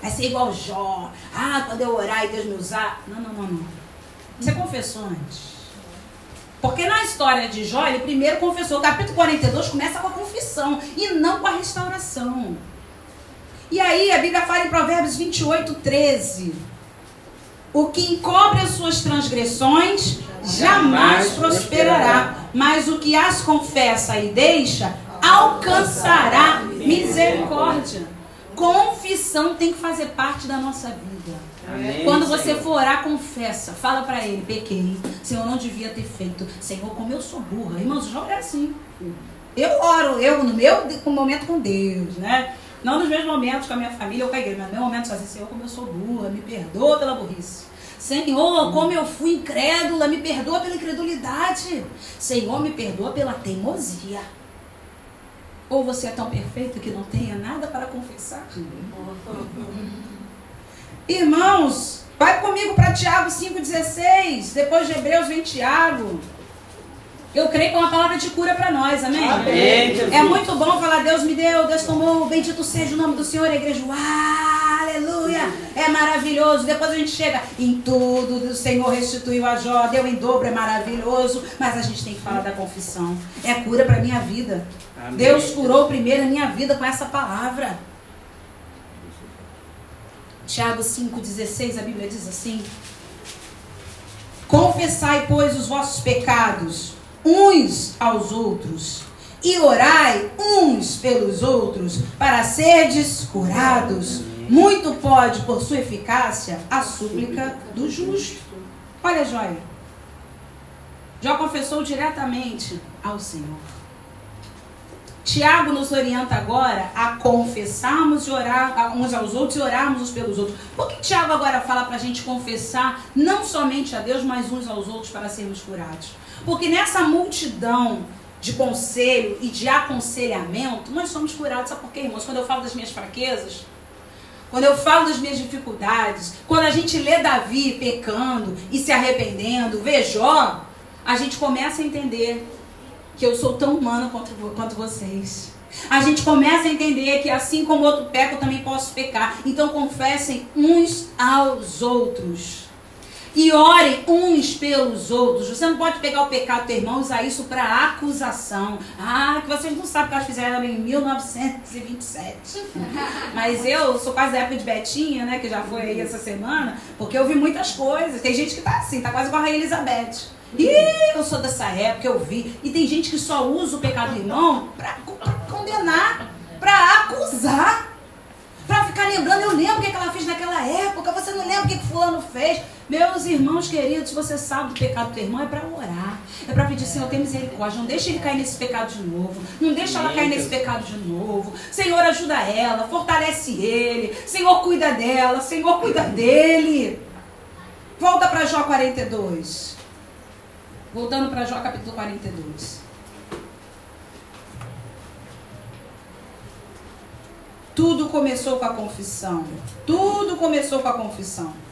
Vai ser igual Jó. Ah, quando eu orar e Deus me usar. Não, não, não, não. Você confessou antes. Porque na história de Jó, ele primeiro confessou. O capítulo 42 começa com a confissão e não com a restauração. E aí a Bíblia fala em Provérbios 28, 13. O que encobre as suas transgressões jamais prosperará, mas o que as confessa e deixa alcançará misericórdia. Confissão tem que fazer parte da nossa vida. Amém, Quando você Senhor. for orar, confessa. Fala para ele: pequei. Senhor, não devia ter feito. Senhor, como eu sou burra. Irmãos, joga é assim. Eu oro, eu no meu momento com Deus, né? Não nos meus momentos com a minha família ou com a igreja, mas no meu momento sozinho, Senhor, como eu sou burra, me perdoa pela burrice. Senhor, como eu fui incrédula, me perdoa pela incredulidade. Senhor, me perdoa pela teimosia. Ou você é tão perfeito que não tenha nada para confessar? <laughs> Irmãos, vai comigo para Tiago 5,16. Depois de Hebreus vem Tiago. Eu creio que é uma palavra de cura para nós, amém? Amém, É muito bom falar, Deus me deu, Deus tomou, bendito seja o nome do Senhor, a igreja, aleluia, é maravilhoso. Depois a gente chega, em tudo o Senhor restituiu a Jó, deu em dobro, é maravilhoso. Mas a gente tem que falar da confissão, é cura para minha vida. Amém. Deus curou primeiro a minha vida com essa palavra. Tiago 5,16, a Bíblia diz assim: Confessai, pois, os vossos pecados uns aos outros, e orai uns pelos outros, para serdes curados. Muito pode, por sua eficácia, a súplica do justo. Olha, Jóia. Jó confessou diretamente ao Senhor. Tiago nos orienta agora a confessarmos e orar uns aos outros e orarmos uns pelos outros. Por que Tiago agora fala para a gente confessar não somente a Deus, mas uns aos outros para sermos curados? Porque nessa multidão de conselho e de aconselhamento, nós somos curados. Sabe por quê, irmãos? Quando eu falo das minhas fraquezas, quando eu falo das minhas dificuldades, quando a gente lê Davi pecando e se arrependendo, vê Jó, a gente começa a entender que eu sou tão humana quanto, quanto vocês. A gente começa a entender que assim como outro peca, eu também posso pecar. Então confessem uns aos outros. E orem uns pelos outros. Você não pode pegar o pecado do irmão e usar isso para acusação. Ah, que vocês não sabem que elas fizeram em 1927. <laughs> Mas eu sou quase da época de Betinha, né? Que já foi aí essa semana. Porque eu vi muitas coisas. Tem gente que tá assim, tá quase com a Rainha Elizabeth. Ih, eu sou dessa época, eu vi. E tem gente que só usa o pecado do irmão para condenar, para acusar. Para ficar lembrando, eu lembro o que ela fez naquela época, você não lembra o que fulano fez. Meus irmãos queridos, você sabe do pecado do teu irmão, é para orar. É para pedir, Senhor, tem misericórdia. Não deixa ele cair nesse pecado de novo. Não deixa ela cair nesse pecado de novo. Senhor, ajuda ela, fortalece ele. Senhor, cuida dela. Senhor, cuida dele. Volta para Jó 42. Voltando para Jó capítulo 42. Tudo começou com a confissão. Tudo começou com a confissão.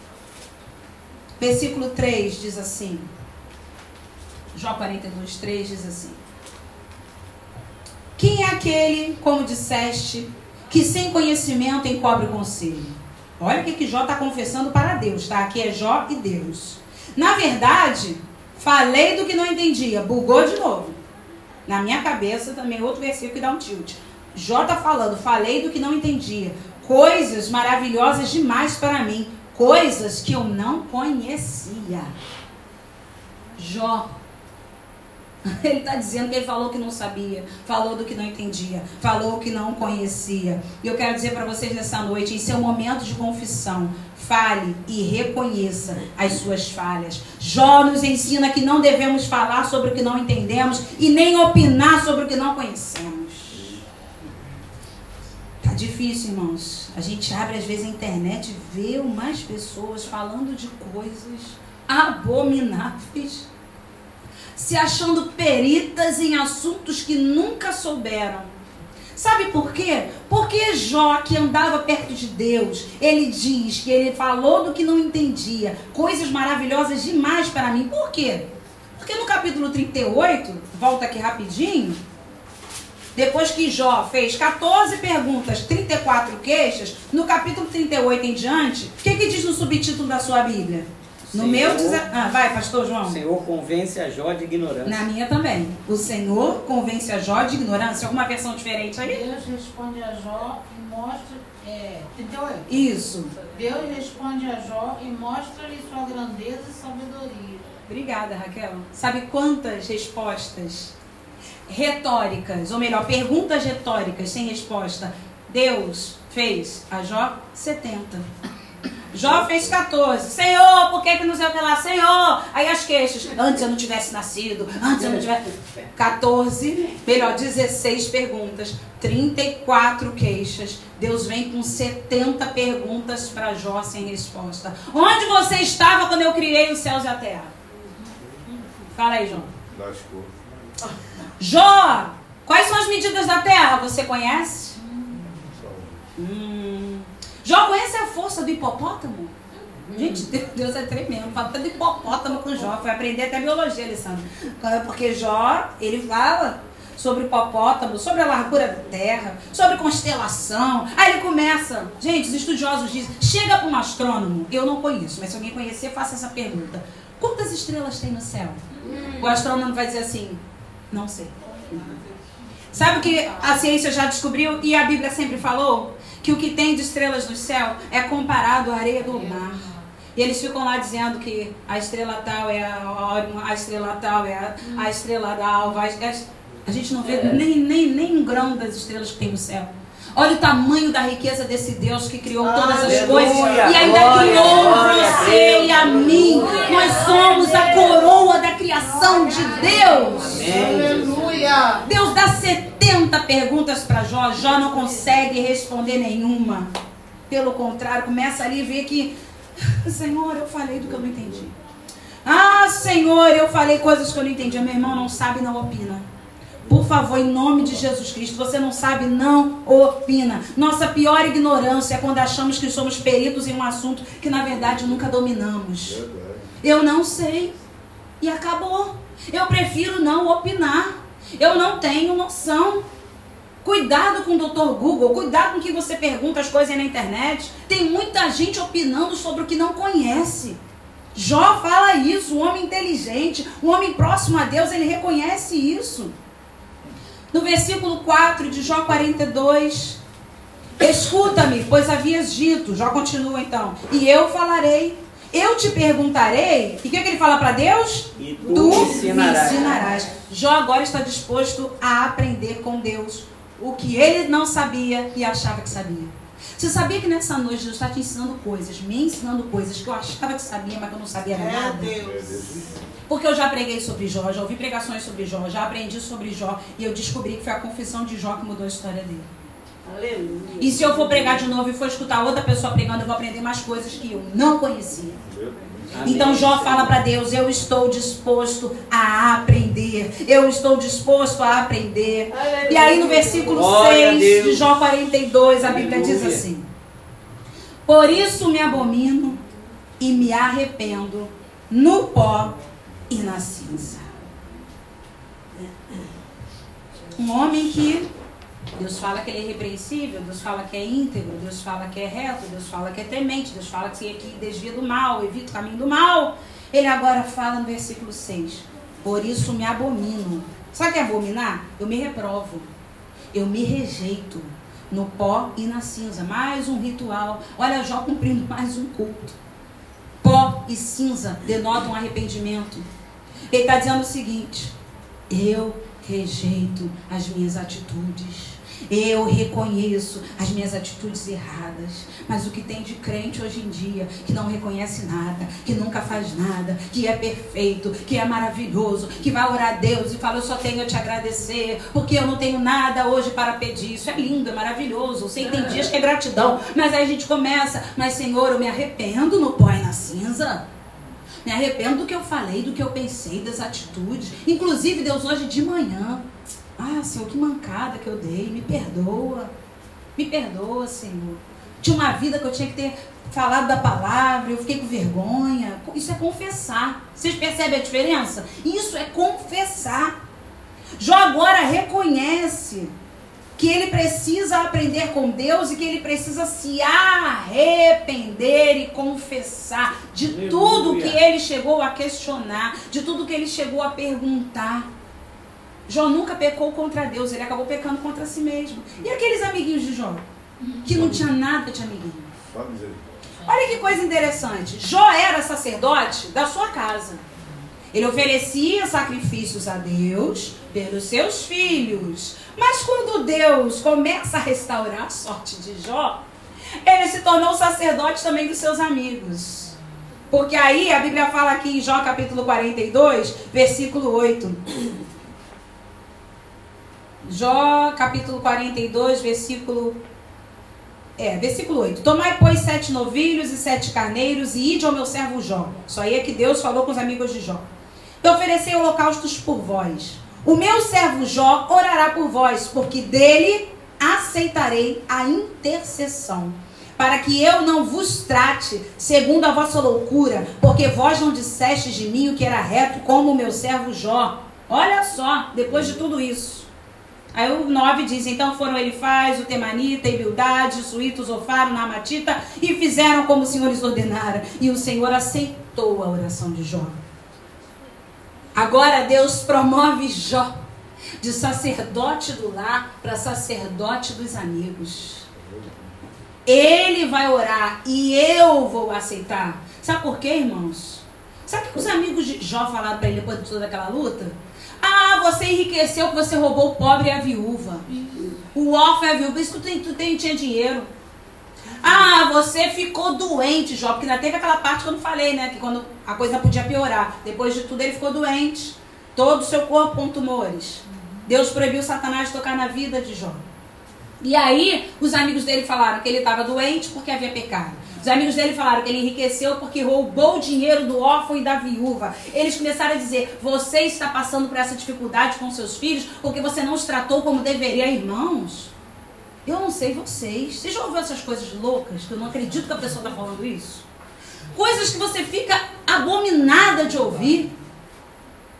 Versículo 3 diz assim. Jó 42, 3 diz assim. Quem é aquele, como disseste, que sem conhecimento encobre conselho? Olha o que, que Jó está confessando para Deus, tá? Aqui é Jó e Deus. Na verdade, falei do que não entendia. Bugou de novo. Na minha cabeça também outro versículo que dá um tilt. Jó está falando, falei do que não entendia. Coisas maravilhosas demais para mim. Coisas que eu não conhecia. Jó. <laughs> Ele está dizendo que ele falou que não sabia, falou do que não entendia, falou que não conhecia. E eu quero dizer para vocês nessa noite, em seu momento de confissão, fale e reconheça as suas falhas. Jó nos ensina que não devemos falar sobre o que não entendemos e nem opinar sobre o que não conhecemos. Tá difícil, irmãos. A gente abre às vezes a internet e vê umas pessoas falando de coisas abomináveis, se achando peritas em assuntos que nunca souberam. Sabe por quê? Porque Jó, que andava perto de Deus, ele diz que ele falou do que não entendia, coisas maravilhosas demais para mim. Por quê? Porque no capítulo 38, volta aqui rapidinho, depois que Jó fez 14 perguntas, 34 queixas, no capítulo 38 em diante, o que, que diz no subtítulo da sua Bíblia? No Senhor, meu diz. Ah, vai, pastor João. O Senhor convence a Jó de ignorância. Na minha também. O Senhor convence a Jó de ignorância. Alguma versão diferente aí? Deus responde a Jó e mostra. É, 38. Isso. Deus responde a Jó e mostra-lhe sua grandeza e sabedoria. Obrigada, Raquel. Sabe quantas respostas retóricas, ou melhor, perguntas retóricas sem resposta, Deus fez a Jó? 70. Jó fez 14. Senhor, por que que não sei o que lá? Senhor, aí as queixas. Antes eu não tivesse nascido, antes eu não tivesse. 14, melhor, 16 perguntas, 34 queixas. Deus vem com 70 perguntas para Jó sem resposta. Onde você estava quando eu criei os céus e a terra? Fala aí, João. Lascou. Jó, quais são as medidas da terra? Você conhece? Hum. Jó conhece a força do hipopótamo? Gente, Deus é tremendo. Fala do hipopótamo com Jó. Foi aprender até biologia, Alessandro. Porque Jó, ele fala sobre hipopótamo, sobre a largura da terra, sobre constelação. Aí ele começa. Gente, os estudiosos dizem: chega para um astrônomo. Eu não conheço, mas se alguém conhecer, faça essa pergunta: quantas estrelas tem no céu? O astrônomo vai dizer assim: não sei. Sabe o que a ciência já descobriu e a Bíblia sempre falou? Que o que tem de estrelas no céu é comparado à areia do mar. E eles ficam lá dizendo que a estrela tal é a a estrela tal é a, a estrela da alva. A, a gente não vê nem, nem, nem um grão das estrelas que tem no céu. Olha o tamanho da riqueza desse Deus que criou todas as Aleluia, coisas e ainda glória, criou glória a você Deus. e a mim. Nós somos a coroa da criação de Deus. Aleluia. Deus dá 70 perguntas para Jó, Jó não consegue responder nenhuma. Pelo contrário, começa ali a ver que, <sighs> Senhor, eu falei do que eu não entendi. Ah, Senhor, eu falei coisas que eu não entendi. Meu irmão não sabe, não opina. Por favor, em nome de Jesus Cristo, você não sabe, não opina. Nossa pior ignorância é quando achamos que somos peritos em um assunto que na verdade nunca dominamos. Eu não sei. E acabou. Eu prefiro não opinar. Eu não tenho noção. Cuidado com o Dr. Google, cuidado com o que você pergunta as coisas na internet. Tem muita gente opinando sobre o que não conhece. Jó fala isso, um homem inteligente, um homem próximo a Deus, ele reconhece isso. No versículo 4 de Jó 42, escuta-me, pois havias dito, Jó continua então, e eu falarei, eu te perguntarei, e o que, que ele fala para Deus? E tu, Tu me me ensinarás. ensinarás. Jó agora está disposto a aprender com Deus o que ele não sabia e achava que sabia. Você sabia que nessa noite Deus está te ensinando coisas, me ensinando coisas que eu achava que sabia, mas que eu não sabia É nada? É Deus. Porque eu já preguei sobre Jó, já ouvi pregações sobre Jó, já aprendi sobre Jó e eu descobri que foi a confissão de Jó que mudou a história dele. Aleluia. E se eu for pregar de novo e for escutar outra pessoa pregando, eu vou aprender mais coisas que eu não conhecia. Amém. Então Jó fala para Deus: Eu estou disposto a aprender. Eu estou disposto a aprender. E aí no versículo Glória a 6 Deus. de Jó 42, a Bíblia diz Aleluia. assim: Por isso me abomino e me arrependo no pó e na cinza. Um homem que Deus fala que ele é irrepreensível, Deus fala que é íntegro, Deus fala que é reto, Deus fala que é temente, Deus fala que, que desvia do mal, evita o caminho do mal. Ele agora fala no versículo 6: Por isso me abomino. Sabe o que é abominar? Eu me reprovo, eu me rejeito no pó e na cinza. Mais um ritual. Olha, Jó cumprindo <laughs> mais um culto. Pó e cinza denotam arrependimento. Ele está dizendo o seguinte: eu rejeito as minhas atitudes. Eu reconheço as minhas atitudes erradas. Mas o que tem de crente hoje em dia, que não reconhece nada, que nunca faz nada, que é perfeito, que é maravilhoso, que vai orar a Deus e fala: Eu só tenho a te agradecer, porque eu não tenho nada hoje para pedir. Isso é lindo, é maravilhoso. Você tem dias que é gratidão. Mas aí a gente começa: Mas Senhor, eu me arrependo no pó e na cinza. Me arrependo do que eu falei, do que eu pensei, das atitudes. Inclusive, Deus, hoje de manhã. Ah, Senhor, que mancada que eu dei. Me perdoa. Me perdoa, Senhor. Tinha uma vida que eu tinha que ter falado da palavra, eu fiquei com vergonha. Isso é confessar. Vocês percebem a diferença? Isso é confessar. Jó agora reconhece que ele precisa aprender com Deus e que ele precisa se arrepender e confessar de Aleluia. tudo que ele chegou a questionar, de tudo que ele chegou a perguntar. Jó nunca pecou contra Deus, ele acabou pecando contra si mesmo. E aqueles amiguinhos de Jó, que não tinha nada de amiguinho. Olha que coisa interessante. Jó era sacerdote da sua casa. Ele oferecia sacrifícios a Deus pelos seus filhos. Mas quando Deus começa a restaurar a sorte de Jó, ele se tornou sacerdote também dos seus amigos. Porque aí a Bíblia fala aqui em Jó capítulo 42, versículo 8. Jó capítulo 42, versículo é, versículo 8. Tomai, pois, sete novilhos e sete carneiros e ide ao meu servo Jó. Isso aí é que Deus falou com os amigos de Jó. E oferecei holocaustos por vós. O meu servo Jó orará por vós, porque dele aceitarei a intercessão. Para que eu não vos trate segundo a vossa loucura, porque vós não dissestes de mim o que era reto, como o meu servo Jó. Olha só, depois de tudo isso. Aí o 9 diz: Então foram Elifaz, o Temanita, e Bildade, o Suíto, o Namatita, e fizeram como o Senhor lhes ordenara. E o Senhor aceitou a oração de Jó. Agora Deus promove Jó de sacerdote do lar para sacerdote dos amigos. Ele vai orar e eu vou aceitar. Sabe por quê, irmãos? Sabe o que os amigos de Jó falaram para ele depois de toda aquela luta? Ah, você enriqueceu porque você roubou o pobre e a viúva. O órfão e a viúva. Isso tu, tem, tu tem, tinha dinheiro. Ah, você ficou doente, Jó. Porque ainda teve aquela parte que eu não falei, né? Que quando a coisa podia piorar. Depois de tudo, ele ficou doente. Todo o seu corpo com tumores. Deus proibiu Satanás de tocar na vida de Jó. E aí, os amigos dele falaram que ele estava doente porque havia pecado. Os amigos dele falaram que ele enriqueceu porque roubou o dinheiro do órfão e da viúva. Eles começaram a dizer: Você está passando por essa dificuldade com seus filhos porque você não os tratou como deveria, irmãos. Eu não sei vocês. Vocês já ouviram essas coisas loucas? Que eu não acredito que a pessoa está falando isso. Coisas que você fica abominada de ouvir.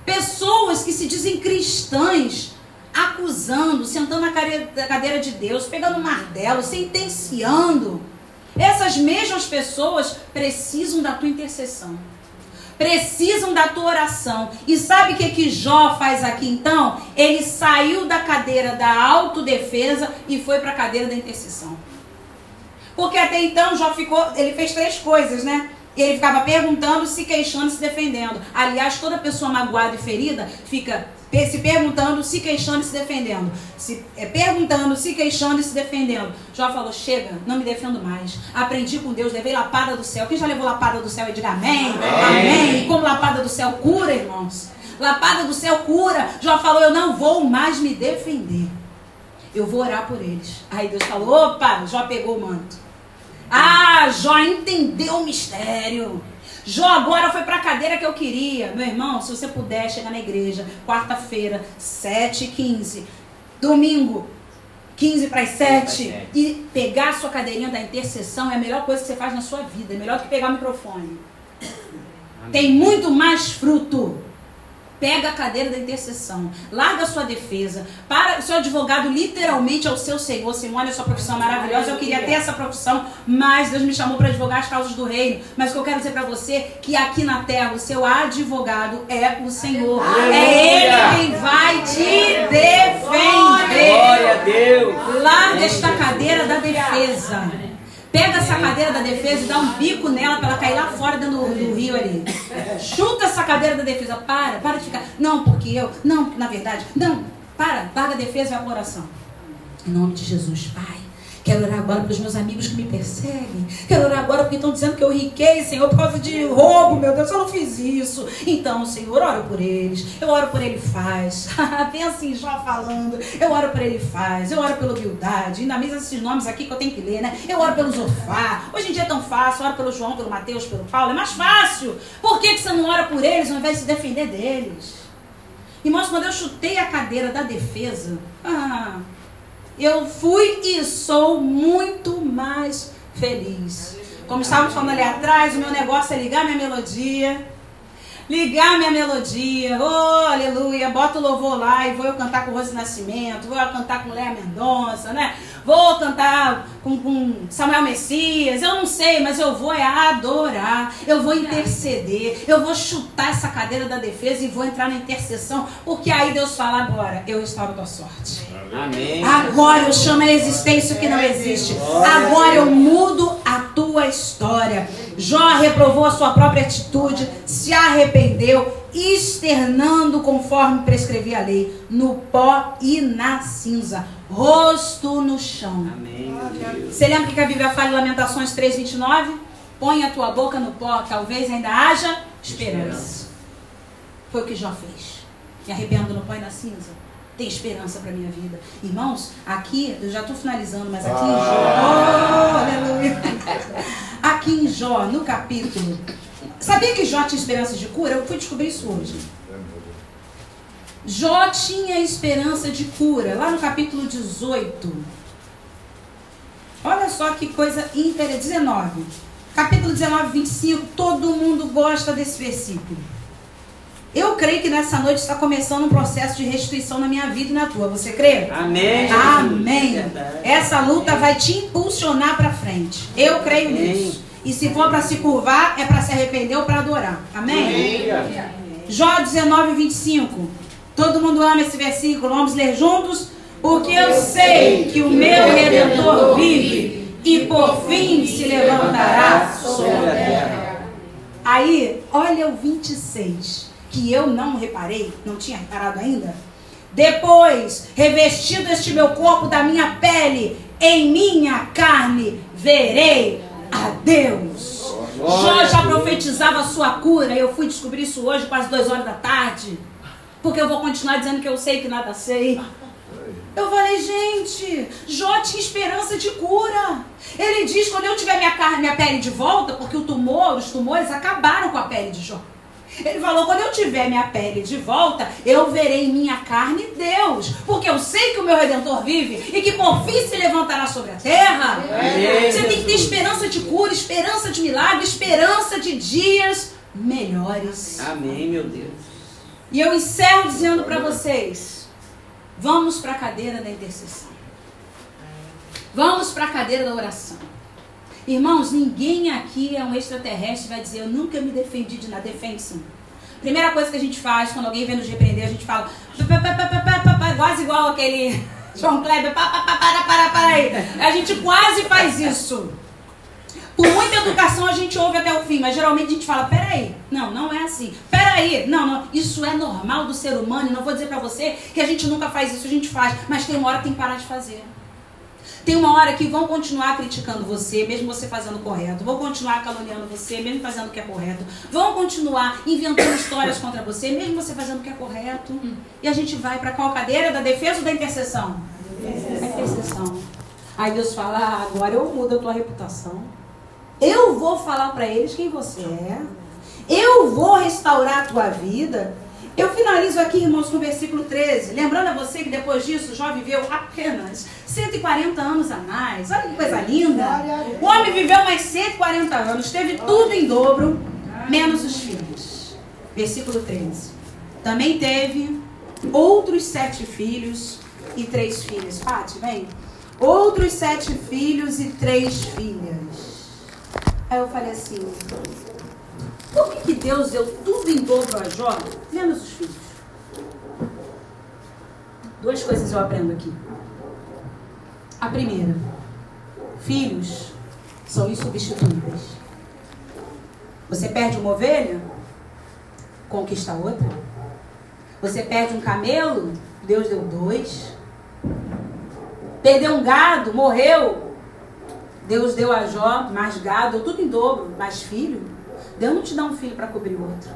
Pessoas que se dizem cristãs acusando, sentando na cadeira de Deus, pegando um martelo, sentenciando. Essas mesmas pessoas precisam da tua intercessão. Precisam da tua oração. E sabe o que, que Jó faz aqui então? Ele saiu da cadeira da autodefesa e foi para a cadeira da intercessão. Porque até então Jó ficou, ele fez três coisas, né? Ele ficava perguntando, se queixando, se defendendo. Aliás, toda pessoa magoada e ferida fica se perguntando, se queixando e se defendendo. Se, é, perguntando, se queixando e se defendendo. Jó falou: chega, não me defendo mais. Aprendi com Deus, levei lapada do céu. Quem já levou lapada do céu e diga amém? Amém. amém. E como lapada do céu cura, irmãos? Lapada do céu cura. Jó falou: eu não vou mais me defender. Eu vou orar por eles. Aí Deus falou: opa, Jó pegou o manto. Ah, Jó entendeu o mistério. Jó agora foi para a cadeira que eu queria. Meu irmão, se você puder chegar na igreja, quarta-feira, 7h15, domingo, 15 para as 7, e pegar a sua cadeirinha da intercessão é a melhor coisa que você faz na sua vida. É melhor do que pegar o microfone. Tem muito mais fruto pega a cadeira da intercessão, larga a sua defesa, para o seu advogado literalmente é o seu Senhor. Senhor, olha a sua profissão maravilhosa, eu queria ter essa profissão, mas Deus me chamou para advogar as causas do reino. Mas o que eu quero dizer para você é que aqui na terra o seu advogado é o Senhor. Aleluia. É Ele quem vai te defender. Glória a Deus. Larga esta cadeira da defesa. Pega essa cadeira da defesa e dá um bico nela para ela cair lá fora dentro do, do, rio ali. Chuta essa cadeira da defesa. Para, para de ficar. Não, porque eu. Não, na verdade. Não, para. Larga a defesa e a oração. Em nome de Jesus, Pai. Quero orar agora pelos meus amigos que me perseguem. Quero orar agora porque estão dizendo que eu riquei, Senhor, por causa de roubo, meu Deus, eu não fiz isso. Então, Senhor, oro por eles. Eu oro por ele faz. <laughs> Pensa assim, já falando. Eu oro por ele faz. Eu oro pela humildade. Ainda mesmo esses nomes aqui que eu tenho que ler, né? Eu oro pelo Zofá. Hoje em dia é tão fácil. Eu oro pelo João, pelo Mateus, pelo Paulo. É mais fácil. Por que, que você não ora por eles ao invés de se defender deles? Irmãos, quando eu chutei a cadeira da defesa, <laughs> ah, eu fui e sou muito mais feliz. Como estávamos falando ali atrás, o meu negócio é ligar minha melodia. Ligar minha melodia, oh aleluia, bota o louvor lá e vou eu cantar com Rose Nascimento, vou eu cantar com Léa Mendonça, né? Vou cantar com, com, Samuel Messias, eu não sei, mas eu vou é adorar, eu vou interceder, eu vou chutar essa cadeira da defesa e vou entrar na intercessão, porque aí Deus fala agora, eu restauro a tua sorte. Amém. Agora eu chamo a existência o que não existe. Agora eu mudo a tua história. Jó reprovou a sua própria atitude, se arrependeu, externando conforme prescrevia a lei, no pó e na cinza rosto no chão. Amém. Você lembra que a Bíblia fala em Lamentações 3,29? Põe a tua boca no pó, talvez ainda haja esperança. Foi o que Jó fez. Me arrependo no pó e na cinza. Tem esperança para minha vida. Irmãos, aqui, eu já estou finalizando, mas aqui em Jó. Oh, aleluia! <laughs> Aqui em Jó, no capítulo. Sabia que Jó tinha esperança de cura? Eu fui descobrir isso hoje. Jó tinha esperança de cura, lá no capítulo 18. Olha só que coisa interessante. 19. Capítulo 19, 25. Todo mundo gosta desse versículo. Eu creio que nessa noite está começando um processo de restituição na minha vida e na tua. Você crê? Amém. Amém. Verdade. Essa luta vai te impulsionar para frente. Eu creio Amém. nisso. E se for para se curvar, é para se arrepender ou para adorar. Amém? Jó 19, 25. Todo mundo ama esse versículo. Vamos ler juntos? Porque eu sei que o meu redentor vive e por fim se levantará sobre a terra. Aí, olha o 26, que eu não reparei, não tinha reparado ainda. Depois, revestido este meu corpo da minha pele, em minha carne verei a Deus. Jó já profetizava a sua cura. Eu fui descobrir isso hoje, quase duas horas da tarde. Porque eu vou continuar dizendo que eu sei que nada sei. Eu falei, gente, Jó tinha esperança de cura. Ele diz: quando eu tiver minha carne, minha pele de volta, porque o tumor, os tumores acabaram com a pele de Jó. Ele falou: quando eu tiver minha pele de volta, eu verei em minha carne Deus, porque eu sei que o meu redentor vive e que por fim se levantará sobre a terra. Amém, Você tem que ter esperança de cura, esperança de milagre, esperança de dias melhores. Amém, meu Deus. E eu encerro dizendo para vocês: vamos para a cadeira da intercessão. Vamos para a cadeira da oração. Irmãos, ninguém aqui é um extraterrestre vai dizer: Eu nunca me defendi de nada. Defende sim. Primeira coisa que a gente faz quando alguém vem nos repreender, a gente fala, quase igual aquele <laughs> João Kleber, pá, para, para, para aí. A gente quase faz isso. Por muita educação a gente ouve até o fim, mas geralmente a gente fala, peraí, não, não é assim. Peraí, não, não, isso é normal do ser humano, e não vou dizer pra você que a gente nunca faz isso, a gente faz, mas tem uma hora que tem que parar de fazer. Tem uma hora que vão continuar criticando você, mesmo você fazendo o correto. Vão continuar caluniando você, mesmo fazendo o que é correto. Vão continuar inventando histórias contra você, mesmo você fazendo o que é correto. E a gente vai para qual cadeira? Da defesa ou da intercessão? Da intercessão. Aí Deus fala: ah, agora eu mudo a tua reputação. Eu vou falar para eles quem você é. Eu vou restaurar a tua vida. Eu finalizo aqui, irmãos, no versículo 13. Lembrando a você que depois disso, Jó viveu apenas 140 anos a mais. Olha que coisa linda. O homem viveu mais 140 anos, teve tudo em dobro, menos os filhos. Versículo 13. Também teve outros sete filhos e três filhas. Pati, vem. Outros sete filhos e três filhas. Aí eu falei assim: por que, que Deus deu tudo em dobro a Jó, menos os filhos? Duas coisas eu aprendo aqui. A primeira, filhos são insubstituíveis. Você perde uma ovelha, conquista outra. Você perde um camelo, Deus deu dois. Perdeu um gado, morreu, Deus deu a Jó mais gado, tudo em dobro, mais filho. Deus não te dá um filho para cobrir outro.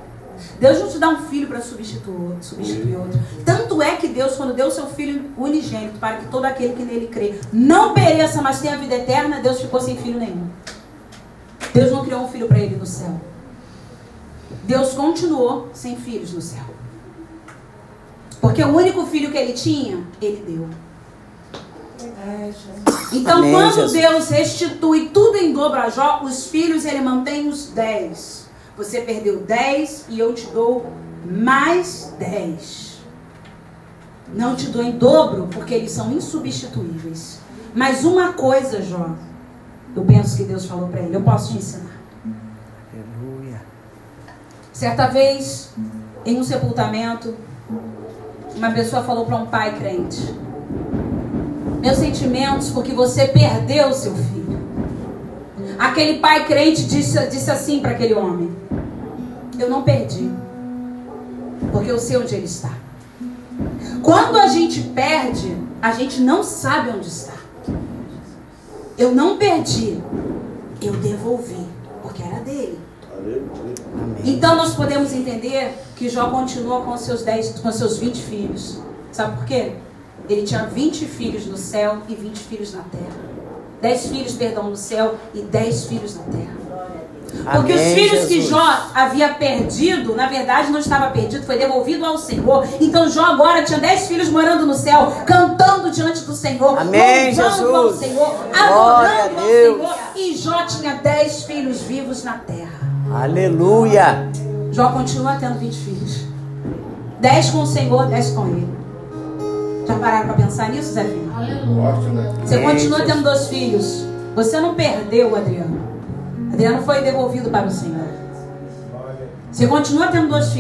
Deus não te dá um filho para substituir, substituir outro. Tanto é que Deus, quando deu seu filho unigênito, para que todo aquele que nele crê não pereça, mas tenha vida eterna, Deus ficou sem filho nenhum. Deus não criou um filho para ele no céu. Deus continuou sem filhos no céu. Porque o único filho que ele tinha, ele deu. Então, Amém, quando Jesus. Deus restitui tudo em dobro a Jó, os filhos ele mantém os dez. Você perdeu dez e eu te dou mais dez. Não te dou em dobro, porque eles são insubstituíveis. Mas uma coisa, Jó, eu penso que Deus falou para ele, eu posso te ensinar. Aleluia. Certa vez, em um sepultamento, uma pessoa falou para um pai crente: Meus sentimentos, porque você perdeu seu filho. Aquele pai crente disse, disse assim para aquele homem: Eu não perdi, porque eu sei onde ele está. Quando a gente perde, a gente não sabe onde está. Eu não perdi, eu devolvi, porque era dele. Então nós podemos entender que Jó continua com seus 10, com seus 20 filhos. Sabe por quê? Ele tinha 20 filhos no céu e 20 filhos na terra. 10 filhos, perdão, no céu e 10 filhos na terra. Porque os Amém, filhos que Jesus. Jó havia perdido, na verdade não estava perdido, foi devolvido ao Senhor. Então Jó agora tinha 10 filhos morando no céu, cantando diante do Senhor, Amém, louvando ao Jesus. Senhor, adorando ao. Senhor. E Jó tinha 10 filhos vivos na terra. Aleluia. Jó continua tendo 20 filhos. 10 com o Senhor, 10 com ele. Já pararam para pensar nisso, Zé Filho? Aleluia. Você Amém, continua tendo dois filhos. Você não perdeu, Adriano. Adriano foi devolvido para o Senhor. Você continua tendo dois filhos.